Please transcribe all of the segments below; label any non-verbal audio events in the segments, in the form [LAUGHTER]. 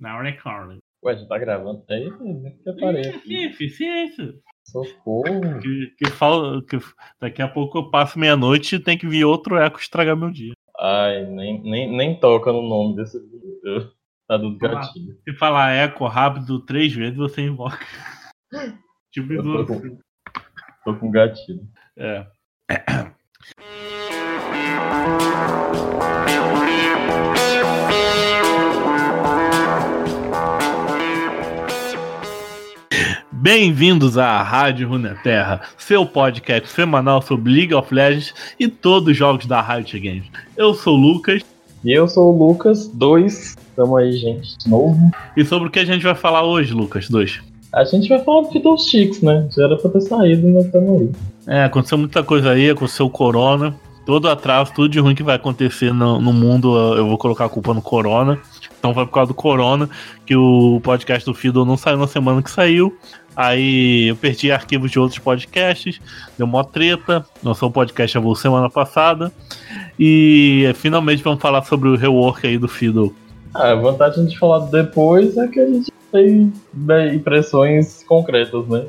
Now recording. Ué, já tá gravando? É isso, que eu parei aqui. Eficiência. Socorro. Que, que, fala, que daqui a pouco eu passo meia-noite e tem que vir outro eco estragar meu dia. Ai, nem, nem, nem toca no nome desse vídeo. Tá dando gatilho. Se falar eco rápido três vezes, você invoca. [LAUGHS] tipo Eu tô isso. com, tô com gatilho. É. [CLEARS THROAT] Bem-vindos à Rádio Runeterra, seu podcast semanal sobre League of Legends e todos os jogos da Riot Games. Eu sou o Lucas E eu sou o Lucas, 2. Tamo aí, gente, de novo. e sobre o que a gente vai falar hoje, Lucas 2? A gente vai falar do Fiddlesticks, né? Já era pra ter saído, mas tamo aí. É, aconteceu muita coisa aí, aconteceu o corona, todo atraso, tudo de ruim que vai acontecer no, no mundo, eu vou colocar a culpa no corona. Então foi por causa do corona que o podcast do Fiddle não saiu na semana que saiu. Aí eu perdi arquivos de outros podcasts, deu mó treta, lançou o podcast avulso semana passada. E finalmente vamos falar sobre o rework aí do Fiddle. Ah, a vantagem de falar depois é que a gente tem né, impressões concretas, né?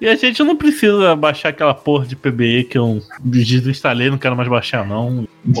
E a gente não precisa baixar aquela porra de PBE que eu desinstalei, não quero mais baixar não. [LAUGHS]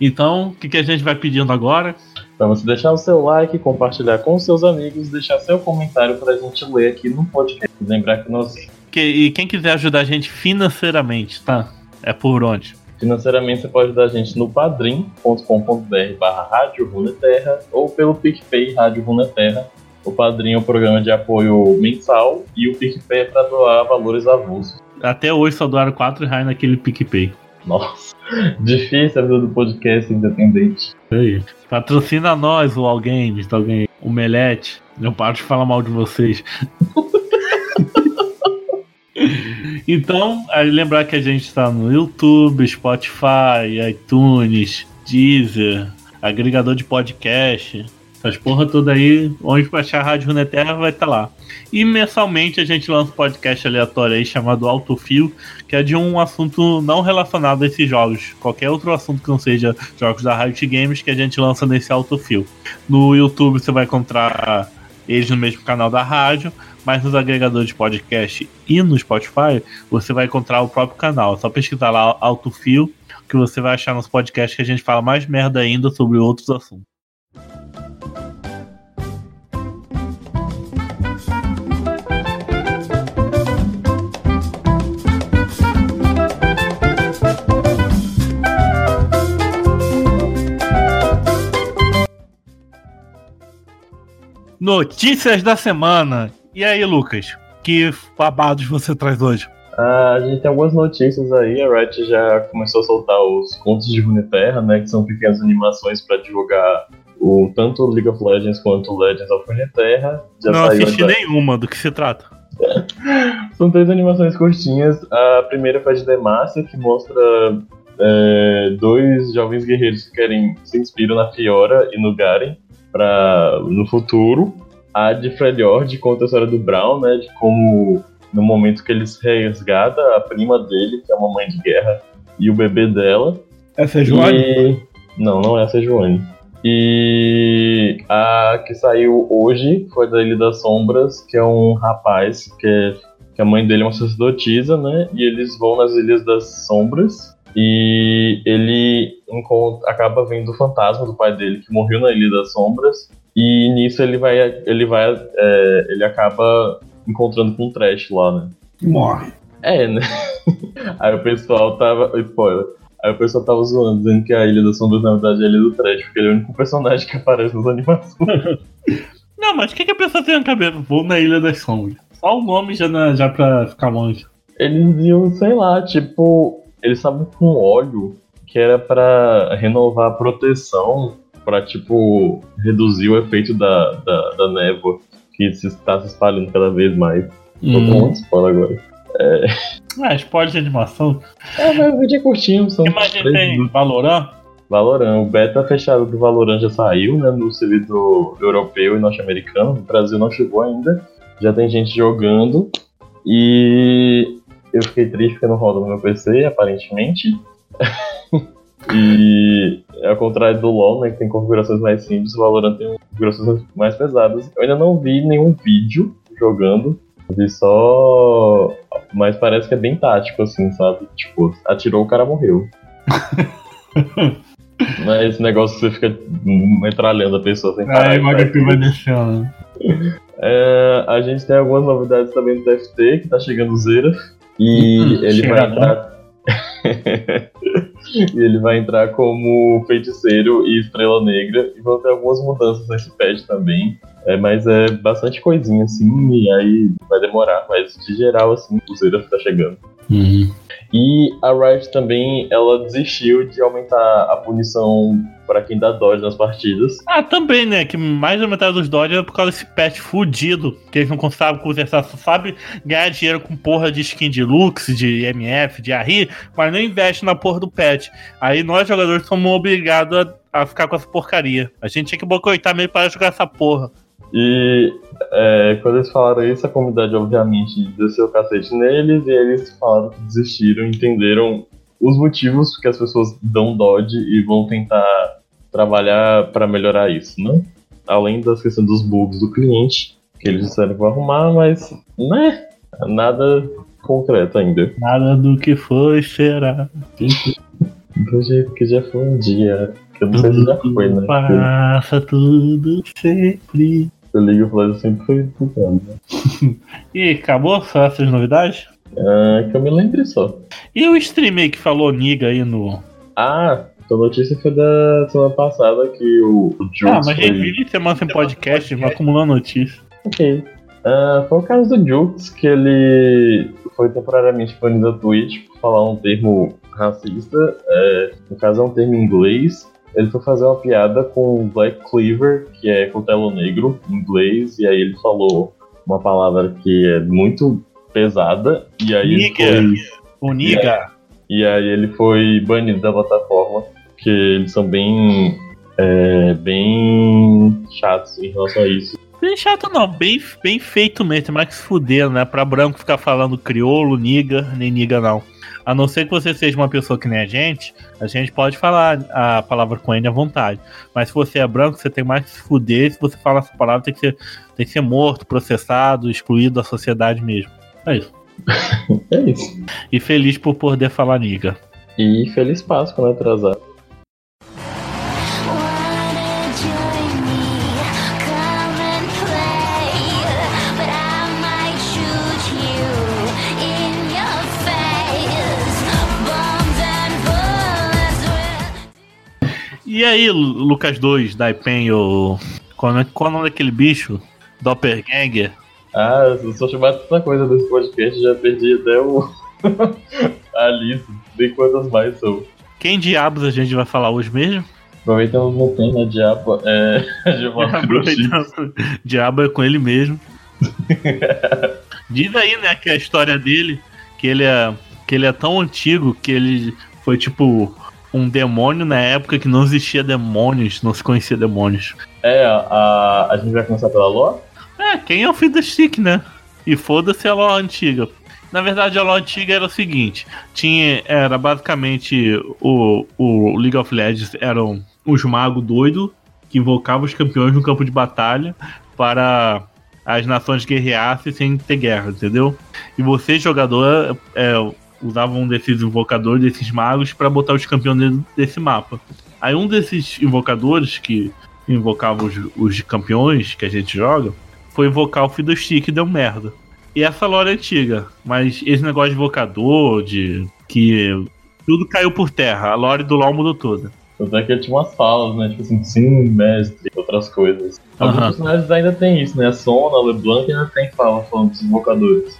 Então, o que, que a gente vai pedindo agora? Então, você deixar o seu like, compartilhar com seus amigos, deixar seu comentário pra gente ler aqui no podcast. Lembrar que nós Que- e quem quiser ajudar a gente financeiramente, tá? É por onde? Financeiramente você pode ajudar a gente no padrim.com.br barra Rádio Runeterra ou pelo PicPay Rádio Runeterra. O Padrim é um programa de apoio mensal e o PicPay é para doar valores avulsos. Até hoje só doaram 4 reais naquele PicPay. Nossa, [LAUGHS] difícil a vida do podcast independente. Aí. Patrocina nós, o Alguém, alguém, o Melete. Eu paro de falar mal de vocês. [LAUGHS] então, lembrar que a gente está no YouTube, Spotify, iTunes, Deezer, agregador de podcast. Essas porra toda aí, onde baixar a Rádio Runeterra vai estar lá. E mensalmente a gente lança um podcast aleatório aí chamado Autofil, que é de um assunto não relacionado a esses jogos. Qualquer outro assunto que não seja jogos da Riot Games que a gente lança nesse Autofil. No YouTube você vai encontrar eles no mesmo canal da rádio, mas nos agregadores de podcast e no Spotify você vai encontrar o próprio canal. É só pesquisar lá Autofil que você vai achar nos podcasts que a gente fala mais merda ainda sobre outros assuntos. Notícias da semana. E aí, Lucas? Que babados você traz hoje? Ah, a gente tem algumas notícias aí, a Riot já começou a soltar os contos de Runeterra, né, que são pequenas animações para divulgar o, tanto League of Legends quanto Legends of Runeterra. Já não assisti a- nenhuma do que se trata. [LAUGHS] São três animações curtinhas. A primeira foi de Demacia, que mostra é, dois jovens guerreiros que querem se inspiram na Fiora e no Garen pra, no futuro. A de Freljord conta a história do Brown, né? De como no momento que eles resgata a prima dele, que é uma mãe de guerra, e o bebê dela. Essa é E... Não, não é essa Joane. E a que saiu hoje foi da Ilha das Sombras, que é um rapaz que, é- que a mãe dele é uma sacerdotisa, né? E eles vão nas Ilhas das Sombras e ele encontra, acaba vendo o fantasma do pai dele que morreu na Ilha das Sombras. E nisso ele vai, ele vai, é, ele acaba encontrando com um trash lá, né? Morre. É, né? [LAUGHS] Aí o pessoal tava. Spoiler. Aí o pessoal tava zoando, dizendo que a Ilha das Sombras na verdade é a Ilha do Trash, porque ele é o único personagem que aparece nas animações. [LAUGHS] Não, mas o que, que a pessoa tem na cabeça? Vou na Ilha das Sombras. Só o nome já, na- já pra ficar longe. Eles iam, sei lá, tipo. Eles estavam com óleo que era pra renovar a proteção, pra, tipo, reduzir o efeito da, da, da névoa que se está se espalhando cada vez mais. Tô com Hum. muito spoiler agora. Ah, spoiler de animação. É, mas o vídeo é curtinho, são O que mais a gente três tem? Valorant? Valorant, o beta fechado do Valorant já saiu, né, no servidor europeu e norte-americano, no Brasil não chegou ainda, já tem gente jogando, e eu fiquei triste porque não roda no meu PC, aparentemente. [LAUGHS] E ao contrário do LoL, né, que tem configurações mais simples, o Valorant tem configurações mais pesadas. Eu ainda não vi nenhum vídeo jogando, vi só. Mas parece que é bem tático, assim, sabe? Tipo, atirou, o cara morreu. [LAUGHS] É esse negócio que você fica metralhando a pessoa sem parar. Aí o HP vai descendo. É, a gente tem algumas novidades também do TFT, que tá chegando Zera. E Hum, ele vai chega, entrar. [LAUGHS] [LAUGHS] e ele vai entrar como feiticeiro e estrela negra. E vão ter algumas mudanças nesse patch também. É, mas é bastante coisinha assim, e aí vai demorar. Mas de geral, assim, o Zera tá chegando. Uhum. E a Riot também, ela desistiu de aumentar a punição para quem dá dodge nas partidas. Ah, também, né? Que mais da metade dos dodge é por causa desse patch fudido. Que eles não sabem conversar, só sabe ganhar dinheiro com porra de skin de Lux, de MF, de ARI, mas não investe na porra do patch. Aí nós, jogadores, somos obrigados a, a ficar com essa porcaria. A gente tinha que boicotar meio para jogar essa porra. E é, quando eles falaram isso, a comunidade obviamente desceu o cacete neles e eles falaram que desistiram, entenderam os motivos que as pessoas dão dodge e vão tentar trabalhar para melhorar isso, né? Além das questões dos bugs do cliente, que eles disseram que vão arrumar, mas, né? Nada concreto ainda. Nada do que foi será. Do jeito que já foi um dia. que Eu não sei se já foi, né? Passa tudo sempre. O League of Legends sempre foi bugando. [LAUGHS] né? E acabou essas novidades? Ah, que eu me lembre só. E o stream aí que falou Niga aí no. Ah, a notícia foi da semana passada que o, o Jukes Ah, mas foi... revide semana sem podcast, vai acumulando notícia. Ok. Ah, foi o caso do Jukes, que ele foi temporariamente banido da Twitch por falar um termo racista. É, no caso é um termo em inglês. Ele foi fazer uma piada com Black Cleaver, que é cutelo negro em inglês, e aí ele falou uma palavra que é muito pesada, e aí ele Niga. foi... O Niga. E aí ele foi banido da plataforma, porque eles são bem. é, bem chatos em relação a isso. Bem chato não, bem, bem feito mesmo, tem mais que se fuder, né? Pra branco ficar falando crioulo, niga, nem niga não. A não ser que você seja uma pessoa que nem a gente, a gente pode falar a palavra com ele à vontade. Mas se você é branco, você tem mais que se fuder. Se você fala essa palavra, tem que ser, tem que ser morto, processado, excluído da sociedade mesmo. É isso. [LAUGHS] É isso. E feliz por poder falar niga. E feliz Páscoa, né, atrasado. E aí, Lu- Lucas 2, Daipen, o. Qual é qual é o nome daquele bicho? Doppelganger? Ah, eu só chamar tanta coisa desse podcast, já perdi até o. [LAUGHS] a lista. Nem quantas mais são. Quem diabos a gente vai falar hoje mesmo? Aproveitamos não tem, né, Diabo? É. [LAUGHS] [LAUGHS] Aproveitando, Diabo é com ele mesmo. Diz aí, né, que a história dele, que ele é, que ele é tão antigo que ele foi tipo um demônio na época que não existia demônios, não se conhecia demônios. É, a, a, gente vai começar pela lore? É, quem é o filho da Stick, né? E foda-se a lore antiga. Na verdade, a lore antiga era o seguinte: tinha, era basicamente o, o League of Legends eram os magos doidos que invocavam os campeões no campo de batalha para as nações guerreassem sem ter guerra, entendeu? E você, jogador, é, usava um desses invocadores, desses magos, para botar os campeões dentro desse mapa. Aí um desses invocadores que invocava os, os campeões que a gente joga foi invocar o Fiddlestick e deu merda. E essa lore é antiga, mas esse negócio de invocador, de que tudo caiu por terra, a lore do LoL mudou toda. Tanto é que tinha umas falas, né? Tipo assim, sim, mestre, outras coisas. Alguns Aham. personagens ainda tem isso, né? A Sona, a LeBlanc ainda tem fala falando dos invocadores.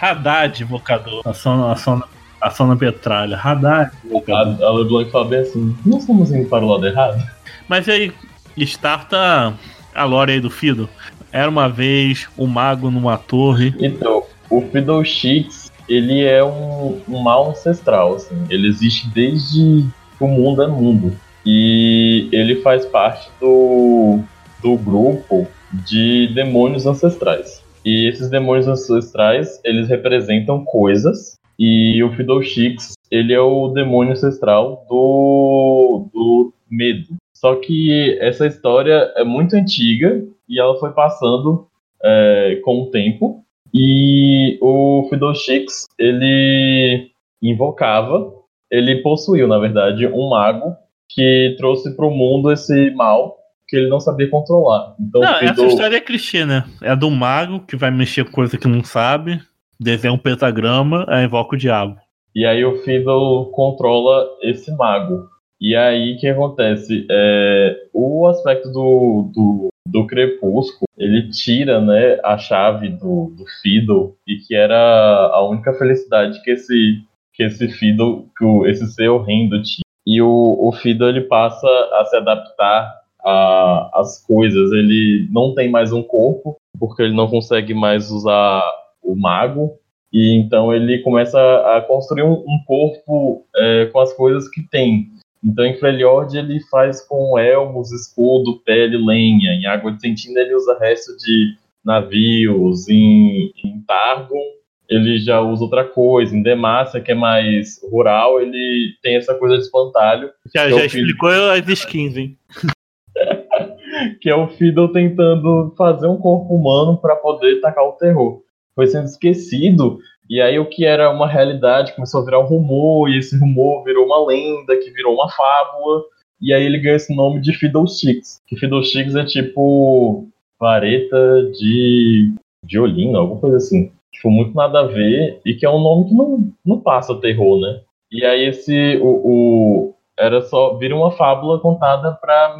Haddad, invocador. A Sona, a Sona, a Sona Petralha. Haddad, A, invocador. a LeBlanc fala bem assim: não estamos indo para o lado errado? Mas aí, starta a lore aí do Fido. Era uma vez um mago numa torre. Então, o Fiddlesticks, ele é um, um mal ancestral, assim. Ele existe desde que o mundo é mundo. E ele faz parte do, do grupo de demônios ancestrais. E esses demônios ancestrais, eles representam coisas. E o Fiddlesticks ele é o demônio ancestral do, do medo. Só que essa história é muito antiga e ela foi passando é, com o tempo. E o Fiddlesticks, ele invocava, ele possuiu, na verdade, um mago que trouxe para o mundo esse mal que ele não sabia controlar. Então, Não, essa história é clichê, né? É do mago que vai mexer com coisa que não sabe, desenha um pentagrama, aí invoca o diabo. E aí o Fiddle controla esse mago. E aí o que acontece? É, o aspecto do, do, do Crepúsculo, ele tira né, a chave do, do Fiddle, e que era a única felicidade que esse, que esse Fiddle, que o- esse ser horrendo tinha. E o, o Fiddle ele passa a se adaptar a- às coisas. Ele não tem mais um corpo, porque ele não consegue mais usar o mago. E então ele começa a construir um, um corpo é, com as coisas que tem. Então em Freljord ele faz com elmos, escudo, pele, lenha. Em Água de Sentina ele usa resto de navios. Em, em Targon ele já usa outra coisa. Em Demacia, que é mais rural, ele tem essa coisa de espantalho, Já, Eu já explicou as skins, hein? Que é o Fiddle tentando fazer um corpo humano para poder tacar o terror. Foi sendo esquecido, e aí o que era uma realidade começou a virar um rumor, e esse rumor virou uma lenda, que virou uma fábula, e aí ele ganha esse nome de Fiddlesticks, que Fiddlesticks é tipo vareta de violino, alguma coisa assim. Tipo, muito nada a ver, e que é um nome que não, não passa terror, né? E aí esse, o, o- era só, vira uma fábula contada para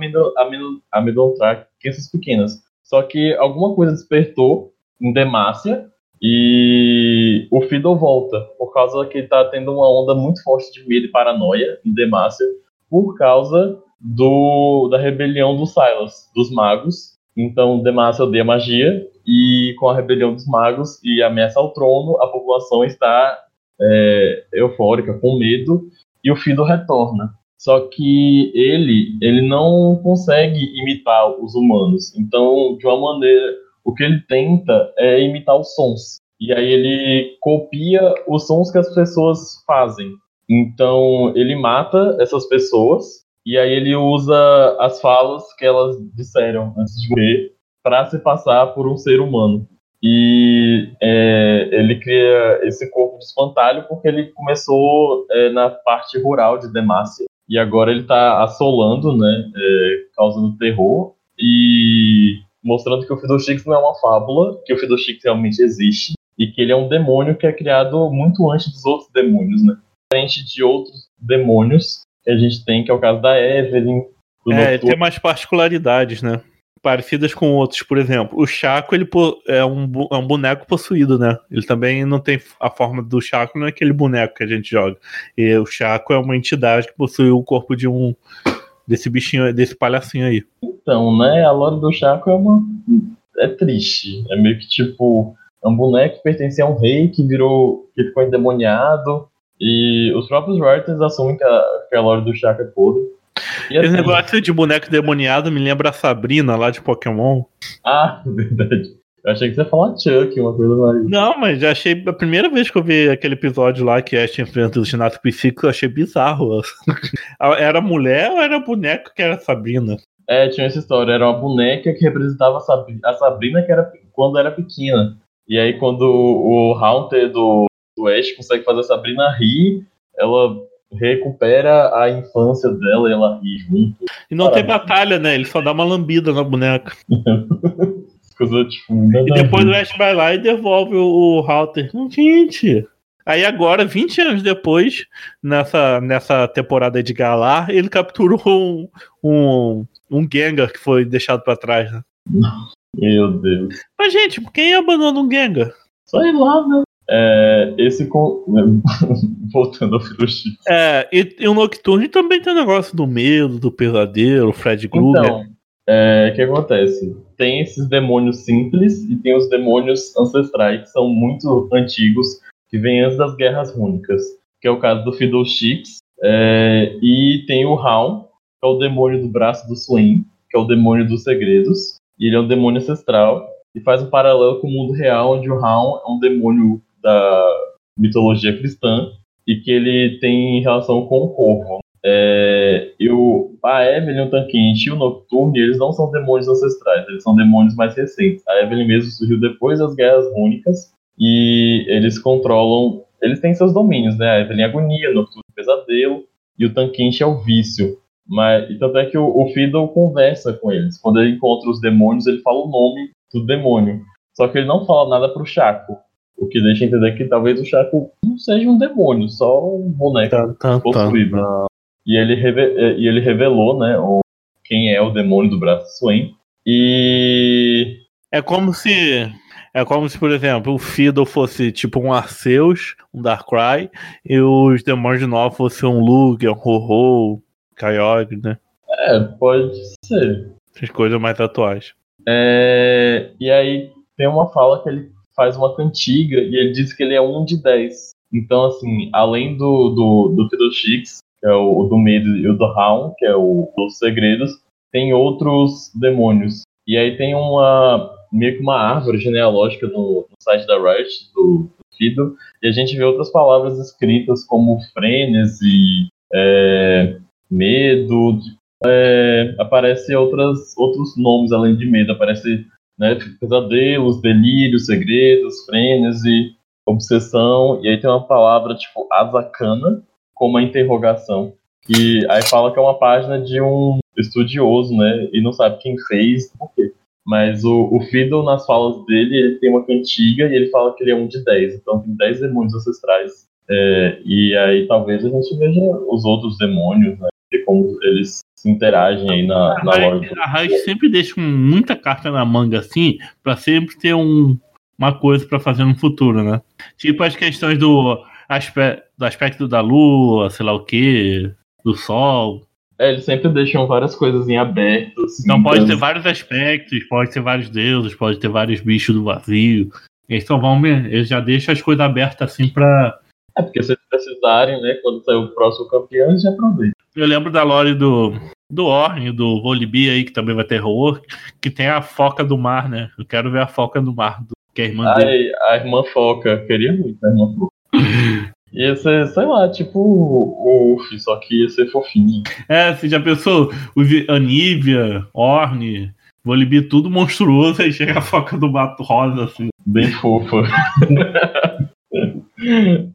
amedrontar crianças pequenas. Só que alguma coisa despertou em Demacia e o Fiddle volta, por causa que tá tendo uma onda muito forte de medo e paranoia em Demacia, por causa do, da rebelião dos Silas, dos magos. Então Demacia odeia magia e com a rebelião dos magos e ameaça ao trono, a população está é, eufórica, com medo, e o Fiddle retorna. Só que ele, ele não consegue imitar os humanos. Então, de uma maneira, o que ele tenta é imitar os sons. E aí ele copia os sons que as pessoas fazem. Então, ele mata essas pessoas e aí ele usa as falas que elas disseram antes de morrer para se passar por um ser humano. E é, ele cria esse corpo de espantalho porque ele começou é, na parte rural de Demacia e agora ele está assolando, né, é, causando terror e mostrando que o Fiddlesticks não é uma fábula, que o Fiddlesticks realmente existe e que ele é um demônio que é criado muito antes dos outros demônios, né? Diferente de outros demônios que a gente tem, que é o caso da Evelyn, É, ele Nocturno. tem umas particularidades, né? Parecidas com outros, por exemplo. O Chaco ele é um, é um boneco possuído, né? Ele também não tem a forma do Chaco, não é aquele boneco que a gente joga. E o Chaco é uma entidade que possui o corpo de um desse bichinho, desse palhacinho aí. Então, né, a lore do Chaco é uma. É triste. É meio que tipo. É um boneco que pertencia a um rei que virou. que ficou endemoniado. E os próprios writers assumem que a, que a lore do Chaco é podre. Esse assim, negócio de boneco demoniado me lembra a Sabrina lá de Pokémon. Ah, [LAUGHS] verdade. Eu achei que você ia falar Chuck, uma coisa mais. Não, mas já achei. A primeira vez que eu vi aquele episódio lá que Ash enfrenta o ginásio psíquico, eu achei bizarro. [LAUGHS] Era mulher ou era boneco que era Sabrina? É, tinha essa história. Era uma boneca que representava a Sabrina, a Sabrina que era quando era pequena. E aí, quando o, o Haunter do, do Ash consegue fazer a Sabrina rir, ela recupera a infância dela e ela ri junto. E não tem Parabéns. batalha, né? Ele só dá uma lambida na boneca. [LAUGHS] Coisa tipo. nada E a depois o Ash vai lá e devolve o, o Halter. Gente. Aí agora, 20 anos depois, nessa, nessa temporada de Galar, ele capturou um, um, um Gengar que foi deixado pra trás. Né? Meu Deus. Mas, gente, quem abandona um Gengar? Sei lá, né? É, esse. con- [LAUGHS] Voltando ao Firushi. É, e, e o Nocturne também tem o negócio do medo, do pesadelo, Fred Krueger. Então, é, o que acontece? Tem esses demônios simples e tem os demônios ancestrais, que são muito antigos, que vêm antes das guerras rúnicas, que é o caso do Fiddlesticks. É, e tem o Raon, que é o demônio do braço do Swain, que é o demônio dos segredos. E ele é um demônio ancestral e faz um paralelo com o mundo real, onde o Raon é um demônio da mitologia cristã e que ele tem relação com o corpo. É, a Evelyn, o Tanquinte e o Nocturne, eles não são demônios ancestrais, eles são demônios mais recentes. A Evelyn mesmo surgiu depois das Guerras Rúnicas e eles controlam, eles têm seus domínios, né? A Evelyn é agonia, o Nocturne é pesadelo e o Tanquinte é o vício. Mas, e tanto é que o, o Fiddle conversa com eles. Quando ele encontra os demônios, ele fala o nome do demônio. Só que ele não fala nada pro Chaco. O que deixa entender que talvez o Chaco não seja um demônio, só um boneco Tá, tá, tá. possuído. E ele, reve- e ele revelou, né, o, quem é o demônio do braço Swain. E. É como se. É como se, por exemplo, o Fiddle fosse tipo um Arceus, um Darkrai, e os demônios de Nova fossem um Lugia, um Ho-Ho, Kyogre, né? É, pode ser. Essas coisas mais atuais. É, e aí tem uma fala que ele faz uma cantiga e ele diz que ele é um de dez. Então, assim, além do, do, do Fiddlesticks, que é o, do medo, e o do Hound, que é o dos segredos, tem outros demônios. E aí tem uma meio que uma árvore genealógica no, no site da Riot, do, do Fiddle, e a gente vê outras palavras escritas como frenesi, é, medo, é, aparece outras, outros nomes além de medo, aparece né, pesadelos, delírios, segredos, frenesi, obsessão, e aí tem uma palavra tipo azakana, como uma interrogação, e aí fala que é uma página de um estudioso, né, e não sabe quem fez, por quê. Mas o, o Fiddle, nas falas dele, ele tem uma cantiga e ele fala que ele é um de 10, então tem 10 demônios ancestrais. É, e aí talvez a gente veja os outros demônios, né, e como eles se interagem aí na, na do A Riot sempre deixa muita carta na manga assim, pra sempre ter um, uma coisa pra fazer no futuro, né? Tipo as questões do, aspe do aspecto da lua, sei lá o que, do sol. É, eles sempre deixam várias coisas em aberto. assim, Então pode ter vários aspectos, pode ter vários deuses, pode ter vários bichos do vazio. Eles só vão, eles já deixam as coisas abertas assim pra. É, porque se precisarem, né, quando sair o próximo campeão, já aproveitam. Eu lembro da lore do, do Orne, do Volibear aí, que também vai ter horror, que tem a foca do mar, né? Eu quero ver a foca do mar, do, que é a irmã dele. Ai, a irmã Foca, queria muito a irmã Foca. [LAUGHS] Ia ser, sei lá, tipo o Uff, só que ia ser fofinho. É, você já pensou? O Vi- Anívia, Orne, Volibear, tudo monstruoso, aí chega a foca do mato rosa, assim. Bem fofa. [LAUGHS]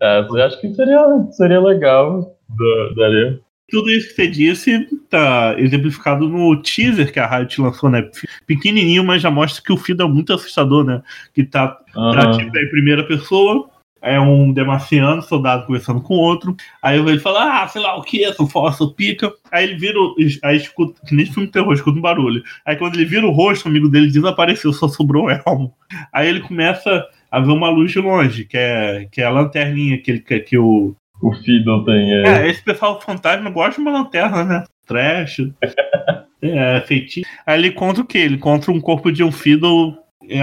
é, eu acho que seria, seria legal. Da, daria. Tudo isso que você disse tá exemplificado no teaser que a Riot lançou, né? Pequenininho, mas já mostra que o Fiddle é muito assustador, né? Que tá Tá, Aham. tipo, é em primeira pessoa, é um demaciano, soldado conversando com outro. Aí ele fala, ah, sei lá o que, essa força pica. Aí ele vira, o- aí escuta, que nem filme terror, escuta um barulho. Aí quando ele vira o rosto, o amigo dele desapareceu, só sobrou o elmo. Aí ele começa a ver uma luz de longe, que é, que é a lanterninha que, ele, que, que o. O Fiddle tem. É, É, esse pessoal fantasma gosta de uma lanterna, né? Trash. [LAUGHS] é, feitiço. Aí ele conta o quê? Ele conta um corpo de um Fiddle. é,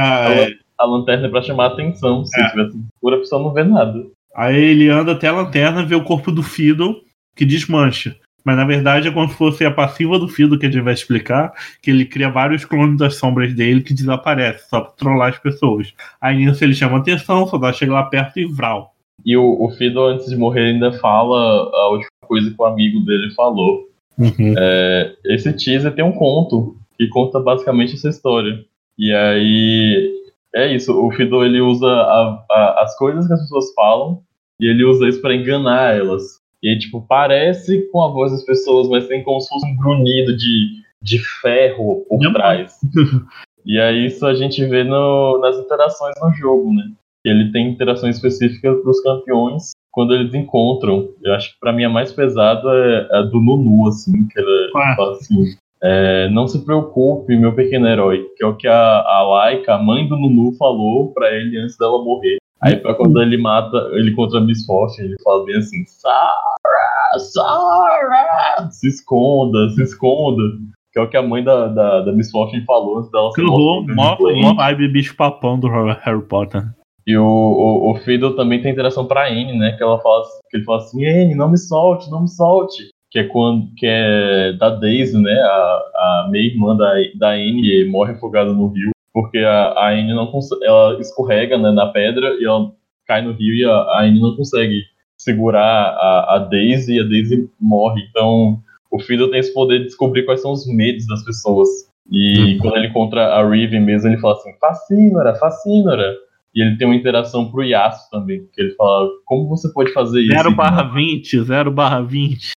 A lanterna é pra chamar a atenção. Se É. tivesse escura, a pessoa não vê nada. Aí ele anda até a lanterna, vê o corpo do Fiddle, que desmancha. Mas na verdade é como se fosse a passiva do Fiddle, que a gente vai explicar, que ele cria vários clones das sombras dele que desaparecem, só pra trollar as pessoas. Aí nisso ele chama atenção, o soldado chega lá perto e vral. E o, o Fiddle, antes de morrer, ainda fala a última coisa que o amigo dele falou. É, esse teaser tem um conto que conta basicamente essa história. E aí é isso, o Fiddle ele usa a- a- as coisas que as pessoas falam e ele usa isso pra enganar elas. E aí, tipo, parece com a voz das pessoas, mas tem como se fosse um grunhido de, de ferro por trás. [LAUGHS] E aí isso a gente vê no- nas interações no jogo, né? Ele tem interações específicas pros campeões quando eles encontram. Eu acho que pra mim a mais pesada é a do Nunu, assim, que ela Ah. fala assim. é, não se preocupe, meu pequeno herói, que é o que a, a Laika, a mãe do Nunu, falou pra ele antes dela morrer. Aí pra quando ele mata, ele contra a Miss Fortune, ele fala bem assim, Sarah, Sarah, se esconda, se esconda. Que é o que a mãe da, da, da Miss Fortune falou antes dela horror, mó, vibe bicho papão do Harry Potter. E o, o, o Fiddle também tem interação pra Anne, né? Que ela fala, que ele fala assim, Anne, não me solte, não me solte. Que é quando que é da Daisy, né? A, a meia-irmã da, da Anne morre afogada no rio. Porque a, a Anne não consegue. Ela escorrega né, na pedra e ela cai no rio e a, a Anne não consegue segurar a, a Daisy e a Daisy morre. Então o Fiddle tem esse poder de descobrir quais são os medos das pessoas. E Uhum. quando ele encontra a Riven mesmo, ele fala assim, Facínora, Facínora. E ele tem uma interação pro Yasuo também, que ele fala, como você pode fazer isso? 0 barra 20, 0 barra 20.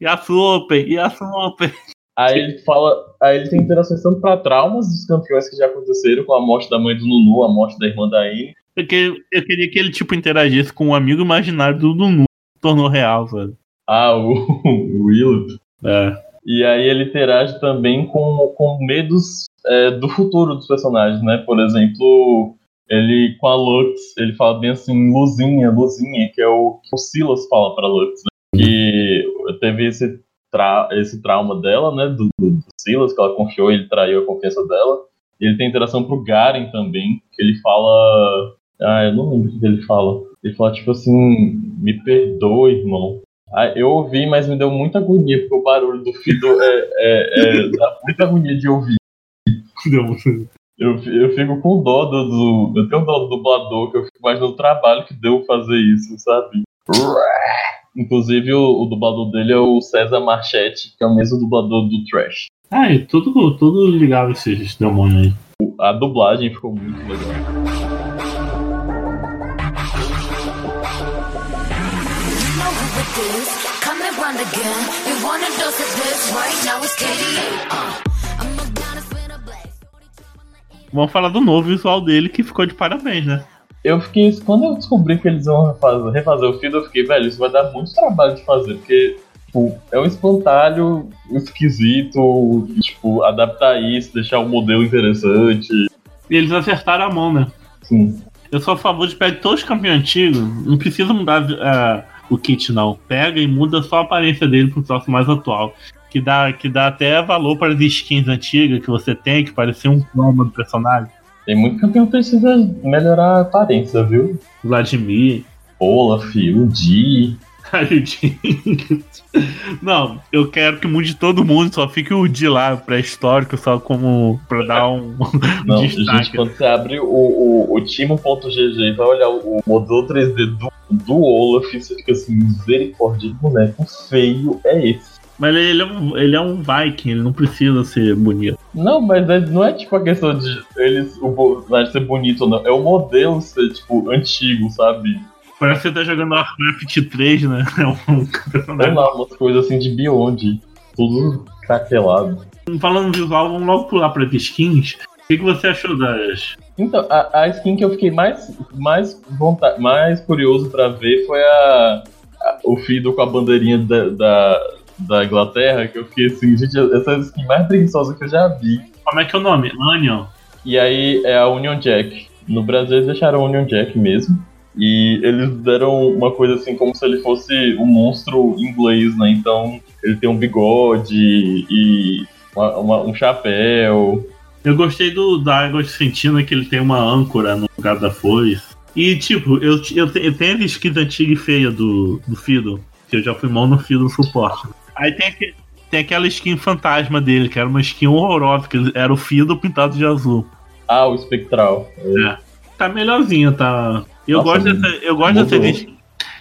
E a Open, a Open. Aí ele fala, aí ele tem interações tanto pra traumas dos campeões que já aconteceram, com a morte da mãe do Nunu, a morte da irmã da Anne. Eu queria, eu queria que ele, tipo, interagisse com um amigo imaginário do Nunu. Tornou real, sabe? Ah, o, o Willow. É. E aí ele interage também com, com medos é, do futuro dos personagens, né? Por exemplo, ele com a Lux, ele fala bem assim, luzinha, luzinha, que é o que o Silas fala pra Lux, né? Que teve esse, tra esse trauma dela, né? Do, do, do Silas, que ela confiou, ele traiu a confiança dela. E ele tem interação pro Garen também, que ele fala. Ah, eu não lembro o que ele fala. Ele fala tipo assim, me perdoe, irmão. Ah, eu ouvi, mas me deu muita agonia, porque o barulho do Fido é, é, é- dá muita agonia de ouvir. [LAUGHS] Eu, eu fico com dó do, do. Eu tenho dó do dublador, que eu fico imaginando o trabalho que deu fazer isso, sabe? Inclusive, o, o dublador dele é o César Marchetti, que é o mesmo dublador do Trash. Ah, e tudo, tudo ligado esses demônios aí. A dublagem ficou muito legal. Vamos falar do novo visual dele que ficou de parabéns, né? Eu fiquei. Quando eu descobri que eles vão refazer, refazer o feed, eu fiquei, velho, isso vai dar muito trabalho de fazer, porque. Tipo, é um espantalho esquisito, tipo, adaptar isso, deixar o modelo interessante. E eles acertaram a mão, né? Sim. Eu sou a favor de pegar todos os campeões antigos. Não precisa mudar ah, o kit, não. Pega e muda só a aparência dele pro troço mais atual. Que dá, que dá até valor para as skins antigas que você tem, que parecia um cromo do personagem. Tem muito campeão que precisa melhorar a aparência, viu? Vladimir. Olaf, [LAUGHS] o Di. Não, eu quero que mude todo mundo, só fique o de lá, pré-histórico, só como pra dar um [LAUGHS] Não, destaque. gente, quando você abre o, o, o Timo.gg e vai olhar o, o modelo 3D do, do Olaf, você fica assim, misericórdia, que boneco feio é esse? Mas ele é, um, ele é um Viking, ele não precisa ser bonito. Não, mas é- não é tipo a questão de eles, o personagem ser bonito ou não, é o modelo ser, tipo, antigo, sabe? Parece que você tá jogando Warcraft 3, né? [LAUGHS] É um Sei personagem. lá, umas coisas assim de Beyond, tudo craquelado. Falando visual, vamos logo pular para as skins. O que, que você achou das. Então, a, a skin que eu fiquei mais, mais, vonta- mais curioso pra ver foi a, a- o Fido com a bandeirinha da, da, da Inglaterra, que eu fiquei assim, gente, essa é a skin mais preguiçosa que eu já vi. Como é que é o nome? Onion. E aí é a Union Jack. No Brasil eles deixaram a Union Jack mesmo. E eles deram uma coisa assim, como se ele fosse um monstro inglês, né? Então ele tem um bigode e uma- uma- um chapéu. Eu gostei do da Água de Sentina, que ele tem uma âncora no lugar da foice. E, tipo, eu, eu, eu tenho as skins antiga e feia do, do Fiddle, que eu já fui mão no Fiddle suporte. Aí tem, aque- tem aquela skin fantasma dele, que era uma skin horrorosa, que era o Fiddle pintado de azul. Ah, o espectral. Tá melhorzinha, tá. Eu Nossa, gosto, dessa, eu gosto mudou. dessas skins-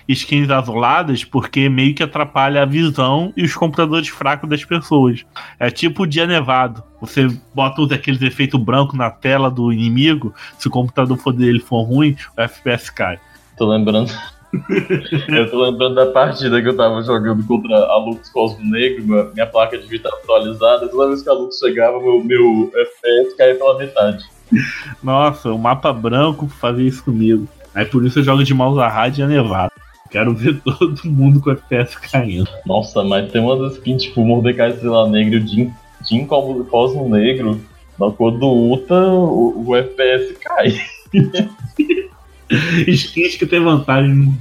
skins azuladas porque meio que atrapalha a visão e os computadores fracos das pessoas. É tipo o dia nevado. Você bota aqueles efeitos brancos na tela do inimigo, se o computador for dele for ruim, o FPS cai. Tô lembrando. Eu tô lembrando da partida que eu tava jogando contra a Lux Cosmo Negro, minha- minha placa de vídeo tava atualizada, toda vez que a Lux chegava, meu, meu FPS caía pela metade. Nossa, o mapa branco fazia isso comigo. Aí por isso eu jogo de mouse a rádio e a nevado. Quero ver [LAUGHS] todo mundo com o FPS caindo. Nossa, mas tem umas skins tipo Mordecai Estrela Negra e Jim, Jim Cosmo Cosmo Negro. Na cor do Uta, o, o FPS cai. [LAUGHS] Skins que tem vantagem.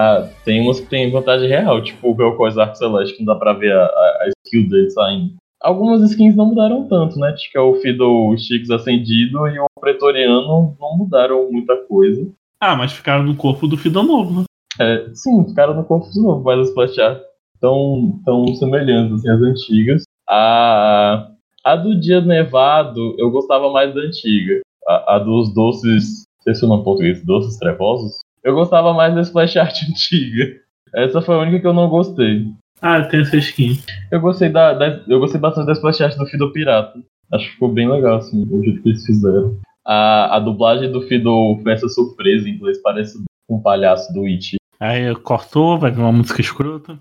Ah, tem umas que tem vantagem real, tipo o Vel'Koz Arco Celeste, que não dá pra ver a, a, a skill dele saindo. Algumas skins não mudaram tanto, né? Acho que é o Fiddle Chicks acendido e o Pretoriano não mudaram muita coisa. Ah, mas ficaram no corpo do Fiddle novo, né? É, sim, ficaram no corpo de novo, mas as splash art tão, tão semelhantes assim, às antigas. A, a do Dia Nevado, eu gostava mais da antiga. A, a dos doces, não sei se o nome português, doces trevosos. Eu gostava mais da splash art [LAUGHS] antiga. Essa foi a única que eu não gostei. Ah, tem essa skin. Eu gostei da, da- eu gostei bastante da splash art do Fiddle Pirata. Acho que ficou bem legal, assim, o jeito que eles fizeram. A, a dublagem do Fiddle Festa Surpresa em inglês parece um palhaço do It. Aí cortou, vai vir uma música escrota.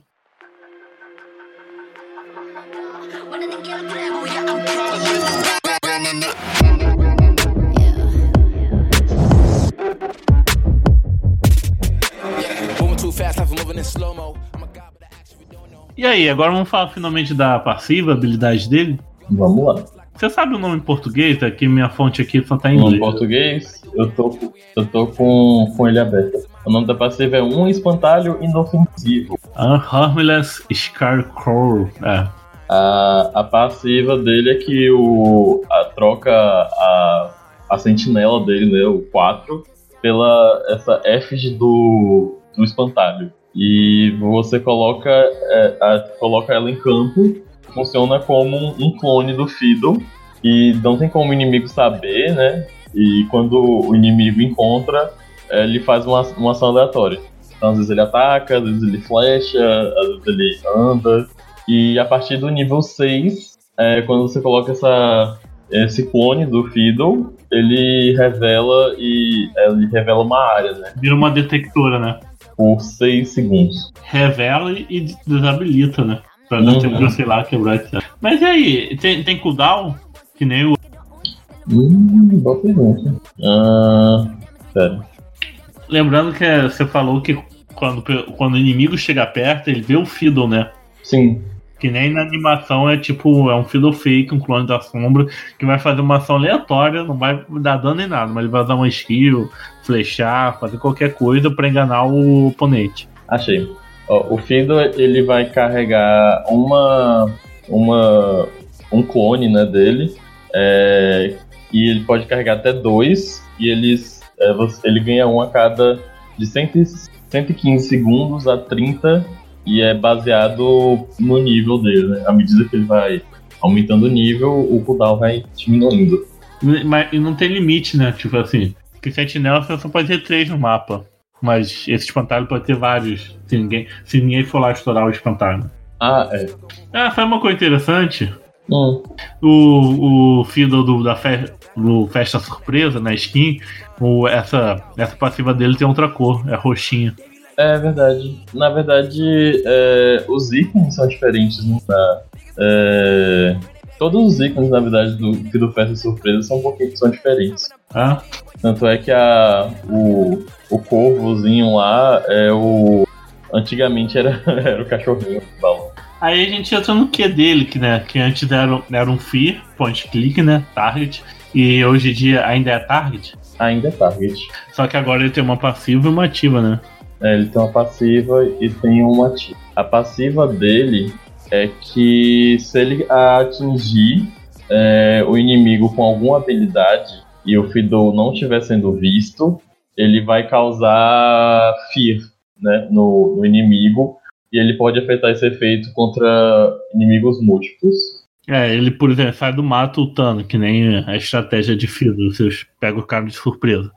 E aí, agora vamos falar finalmente da passiva, habilidade dele. Vamos lá. Você sabe o nome em português? Aqui minha fonte aqui só tá em inglês. português, eu tô, com- eu tô com, com ele aberto. O nome da passiva é Um Espantalho Inofensivo. Ah, Harmless Scarecrow. É. A, a passiva dele é que o, a troca a, a sentinela dele, né, o 4, pela essa efígie do, do espantalho. E você coloca, é, a- coloca ela em campo, funciona como um, clone do Fiddle, e não tem como o inimigo saber, né? E quando o inimigo encontra, é, ele faz uma, uma ação aleatória. Então, às vezes ele ataca, às vezes ele flecha, às vezes ele anda. E a partir do nível 6, é, quando você coloca essa, esse clone do Fiddle, ele revela e é, ele revela uma área, né? Vira uma detectora, né? Por 6 segundos. Revela e desabilita, né? Pra Uhum. não ter que, sei lá, quebrar etc. Mas e aí, tem, tem cooldown? Que nem o. Hum, boa pergunta. Ah, sério. Lembrando que você falou que quando, quando o inimigo chega perto, ele vê o Fiddle, né? Sim. Que nem na animação é tipo, é um Fiddle fake, um clone da sombra, que vai fazer uma ação aleatória, não vai dar dano nem nada, mas ele vai usar uma skill, flechar, fazer qualquer coisa pra enganar o oponente. Achei. O Fiddle, ele vai carregar uma, uma, um clone né, dele, é, e ele pode carregar até dois, e eles, é, ele ganha um a cada de 100, e- 115 segundos a 30, e é baseado no nível dele. Né? À medida que ele vai aumentando o nível, o cooldown vai diminuindo. Mas não tem limite, né? Tipo assim, que sentinela você só pode ter três no mapa. Mas esse espantalho pode ter vários, se ninguém, se ninguém for lá estourar o espantalho. Ah, é. Ah, foi uma coisa interessante. Hum, o, o Fiddle do, da fe, do Festa Surpresa, na skin, o, essa, essa passiva dele tem outra cor, é roxinha. É verdade. Na verdade, é, os ícones são diferentes, né? É, todos os ícones, na verdade, do do Festa Surpresa são um pouquinho são diferentes. Tá? Tanto é que a, o, o corvozinho lá é o. Antigamente era, [LAUGHS] era o cachorrinho do balão. Aí a gente entra no que dele, que, né, que antes era, era um Fear, point click, né, target, e hoje em dia ainda é target, Ainda é target. só que agora ele tem uma passiva e uma ativa, né? É, ele tem uma passiva e tem uma ativa. A passiva dele é que se ele atingir é, o inimigo com alguma habilidade e o Fiddle não estiver sendo visto, ele vai causar fear né, no, no inimigo e ele pode afetar esse efeito contra inimigos múltiplos. É, ele, por exemplo, sai do mato lutando, que nem a estratégia de Fiddle, você pega o cara de surpresa.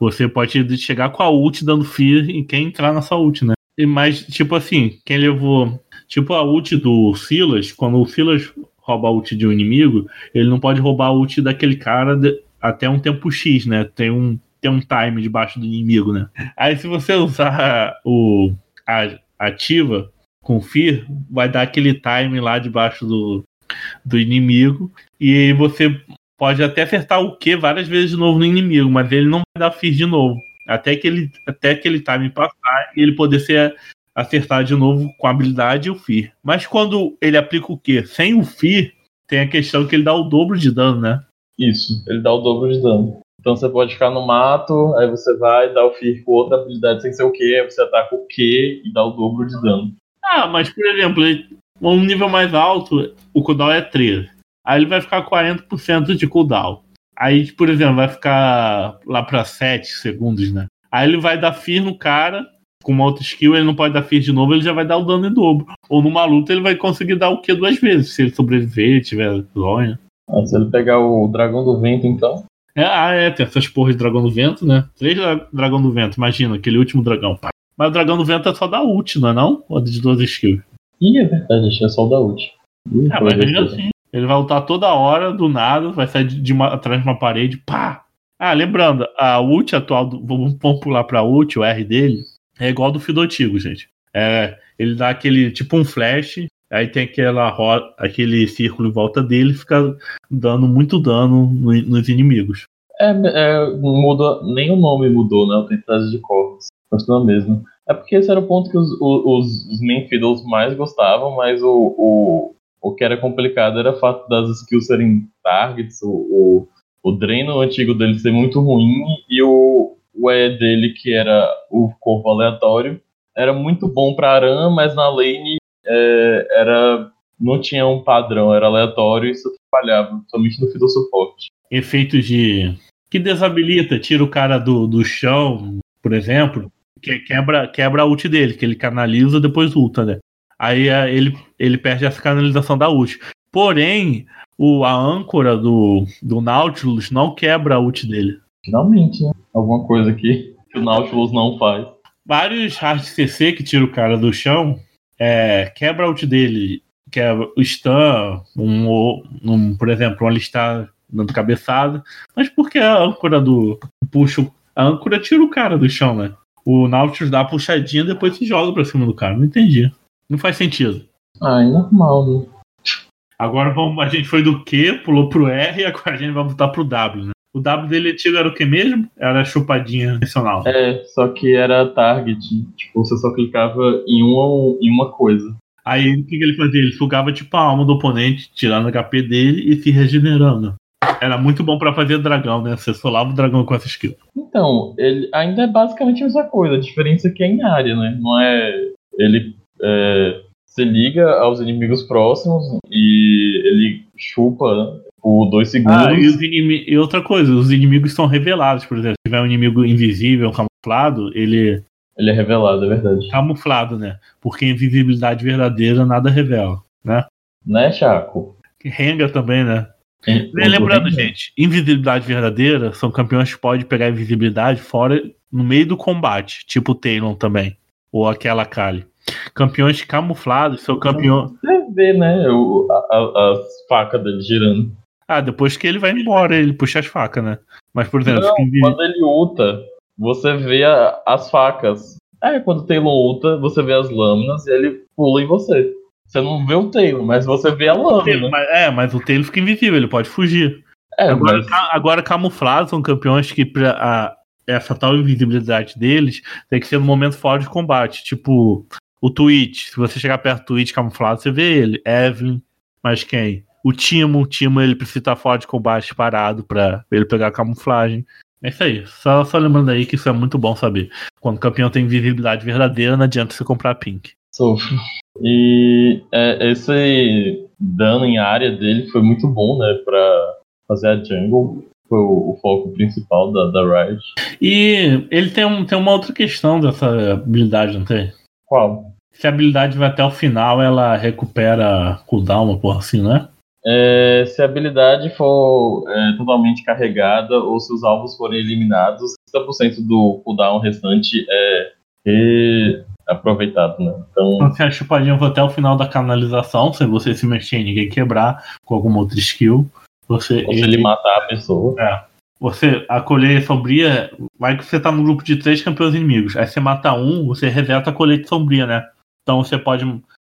Você pode chegar com a ult dando Fear em quem entrar nessa ult, né? E Mas, tipo assim, quem levou. Tipo a ult do Silas, quando o Silas rouba a ult de um inimigo, ele não pode roubar a ult daquele cara de- até um tempo X, né? Tem um, tem um time debaixo do inimigo, né? Aí se você usar o a ativa com Fear, vai dar aquele time lá debaixo do, do inimigo. E você pode até acertar o Q várias vezes de novo no inimigo, mas ele não vai dar Fear de novo. Até que ele, até aquele time passar e ele poder ser acertar de novo com a habilidade e o Fear. Mas quando ele aplica o Q sem o Fear, tem a questão que ele dá o dobro de dano, né? Isso, ele dá o dobro de dano. Então você pode ficar no mato, aí você vai dar o Fear com outra habilidade sem ser o Q, aí você ataca o Q e dá o dobro de dano. Ah, mas por exemplo, ele- um nível mais alto, o cooldown é 13. Aí ele vai ficar 40% de cooldown. Aí, por exemplo, vai ficar lá pra 7 segundos, né? Aí ele vai dar fear no cara, com uma outra skill, ele não pode dar fear de novo, ele já vai dar o dano em dobro. Ou numa luta ele vai conseguir dar o Q duas vezes, se ele sobreviver, tiver zonha. Ah, se ele pegar o Dragão do Vento, então. É, ah, é, tem essas porras de dragão do vento, né? Três dra- dragão do vento, imagina, aquele último dragão, pá. Mas o dragão do vento é só da ult, não é não? Ou de 12 skills? Ih, é verdade, achei só o da ult. Ih, Ah, mas besteira. assim. Ele vai lutar toda hora, do nada, vai sair de, uma- atrás de uma parede, pá! Ah, lembrando, a ult atual, do, vamos, vamos pular pra ult, o R dele, é igual do Fido antigo, gente. É, ele dá aquele, tipo um flash, aí tem aquela ro- aquele círculo em volta dele, fica dando muito dano no- nos inimigos. É, é, muda, nem o nome mudou, né? O Tempestade de Corvos. Continua mesmo. É porque esse era o ponto que os, os, os main fiddles mais gostavam, mas o, o, o que era complicado era o fato das skills serem targets, o, o, o dreno antigo dele ser muito ruim e o, o E dele, que era o corpo aleatório, era muito bom pra Aran, mas na lane é, era, não tinha um padrão, era aleatório e isso falhava, somente no fiddle suporte. efeitos de. que desabilita, tira o cara do, do chão, por exemplo, que quebra, quebra a ult dele, que ele canaliza depois ulta, né? Aí é, ele, ele perde essa canalização da ult. Porém, o, a âncora do, do Nautilus não quebra a ult dele. Finalmente, né? Alguma coisa aqui que o Nautilus não faz. Vários hard CC que tira o cara do chão é, quebra a ult dele. Quebra o stun, um, um, por exemplo, um alistar dando cabeçada. Mas porque a âncora do. puxa. A âncora tira o cara do chão, né? O Nautilus dá a puxadinha e depois se joga pra cima do cara. Não entendi. Não faz sentido. Ah, é normal, né? Agora vamos, a gente foi do Q, pulou pro R e [LAUGHS] agora a gente vai voltar pro W, né? O W dele antigo era o que mesmo? Era a chupadinha adicional. É, só que era target. Tipo, você só clicava em uma, em uma coisa. Aí o que, que ele fazia? Ele sugava tipo a alma do oponente, tirando o HP dele e se regenerando. Era muito bom pra fazer dragão, né? Você solava o dragão com essa skill. Então, ele ainda é basicamente a mesma coisa. A diferença é que é em área, né? Não é. Ele é, se liga aos inimigos próximos e ele chupa por dois segundos. Ah, e, os inimi- e outra coisa, os inimigos são revelados, por exemplo. Se tiver um inimigo invisível, camuflado, ele. Ele é revelado, é verdade. Camuflado, né? Porque invisibilidade verdadeira nada revela, né? Né, Chaco? Renga também, né? E Lembrando, gente, invisibilidade verdadeira são campeões que podem pegar invisibilidade fora no meio do combate, tipo o Talon também, ou aquela Kali. Campeões camuflados são campeões. Você vê, né? O, a- a- as facas dele girando. Ah, depois que ele vai embora, ele puxa as facas, né? Mas, por exemplo, Não, quando ele ulta, você vê a- as facas. É, quando o Taylor ulta, você vê as lâminas e ele pula em você. Você não vê o Taylor, mas você vê a lâmina. Mas- é, mas o Taylor fica invisível, ele pode fugir. É, Agora, mas agora camuflados são campeões que pra, a- essa tal invisibilidade deles tem que ser no momento fora de combate. Tipo, o Twitch. Se você chegar perto do Twitch camuflado, você vê ele. Evelyn, mas quem? O Timo. O Timo ele precisa estar fora de combate parado pra ele pegar a camuflagem. É isso aí. Só, só lembrando aí que isso é muito bom saber. Quando o campeão tem visibilidade verdadeira, não adianta você comprar pink. sofro. E é, esse dano em área dele foi muito bom, né? Pra fazer a jungle. Foi o, o foco principal da, da Riot. E ele tem, um, tem uma outra questão dessa habilidade, não tem? Qual? Se a habilidade vai até o final, ela recupera cooldown, uma porra assim, né? É, se a habilidade for é, totalmente carregada ou se os alvos forem eliminados, 50% do cooldown restante é reaproveitado, né? Então, Então, se a chupadinha for até o final da canalização, sem você se mexer ninguém quebrar com alguma outra skill, você. ou se ele matar a pessoa. Você, a sombria, vai que você tá no grupo de três campeões inimigos. Aí você mata um, você reseta a colheita sombria, né? Então você pode.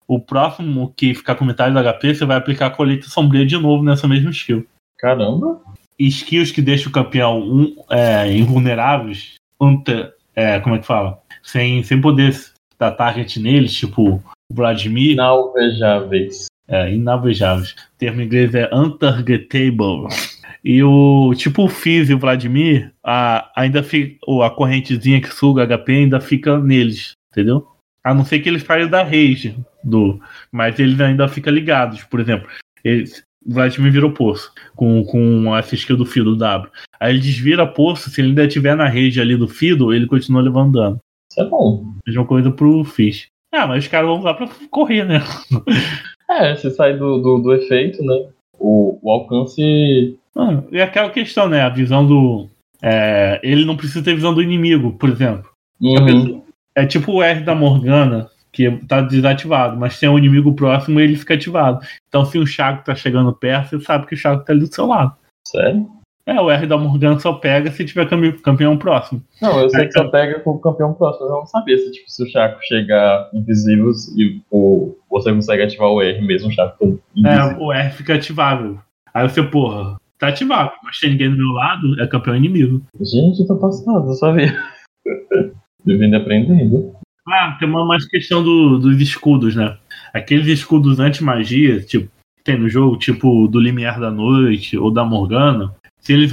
O próximo que ficar com metade do HP, você vai aplicar a colheita sombria de novo nessa mesma skill. Caramba! E skills que deixam o campeão um, é, invulneráveis, ante- é, como é que fala? Sem, sem poder dar target neles, tipo o Vladimir. Inalvejáveis. É, inavejáveis. O termo em inglês é untargetable. E o tipo o Fizz e o Vladimir, a, ainda fica. A correntezinha que suga HP ainda fica neles, entendeu? A não ser que eles saiam da rage do. Mas eles ainda ficam ligados. Por exemplo, eles, o Vladimir virou poço com, com essa skill do Fido W. Aí ele desvira poço, se ele ainda estiver na rage ali do Fido, ele continua levando dano. Isso é bom. Mesma coisa pro Fizz. Ah, mas os caras vão usar pra correr, né? [LAUGHS] É, se sai do, do, do efeito, né? O, o alcance. Ah, e aquela questão, né? A visão do. é, ele não precisa ter visão do inimigo, por exemplo. Uhum. É tipo o R da Morgana, que tá desativado, mas se é um inimigo próximo, ele fica ativado. Então, se o Chaco tá chegando perto, você sabe que o Chaco tá ali do seu lado. Sério? É, o R da Morgana só pega se tiver campeão próximo. Não, eu sei É, que só pega com o campeão próximo, mas eu não sabia se, tipo, se o Chaco chegar invisível e o, você consegue ativar o R mesmo, o Chaco É, invisível. o R fica ativável. Aí você, porra, tá ativado, mas tem ninguém do meu lado, é campeão inimigo. Gente, eu tô passado, eu sabia. [LAUGHS] Devendo aprendendo. Ah, tem uma mais questão do- dos escudos, né? Aqueles escudos anti-magia, tipo, que tem no jogo, tipo do Limiar da Noite ou da Morgana, se eles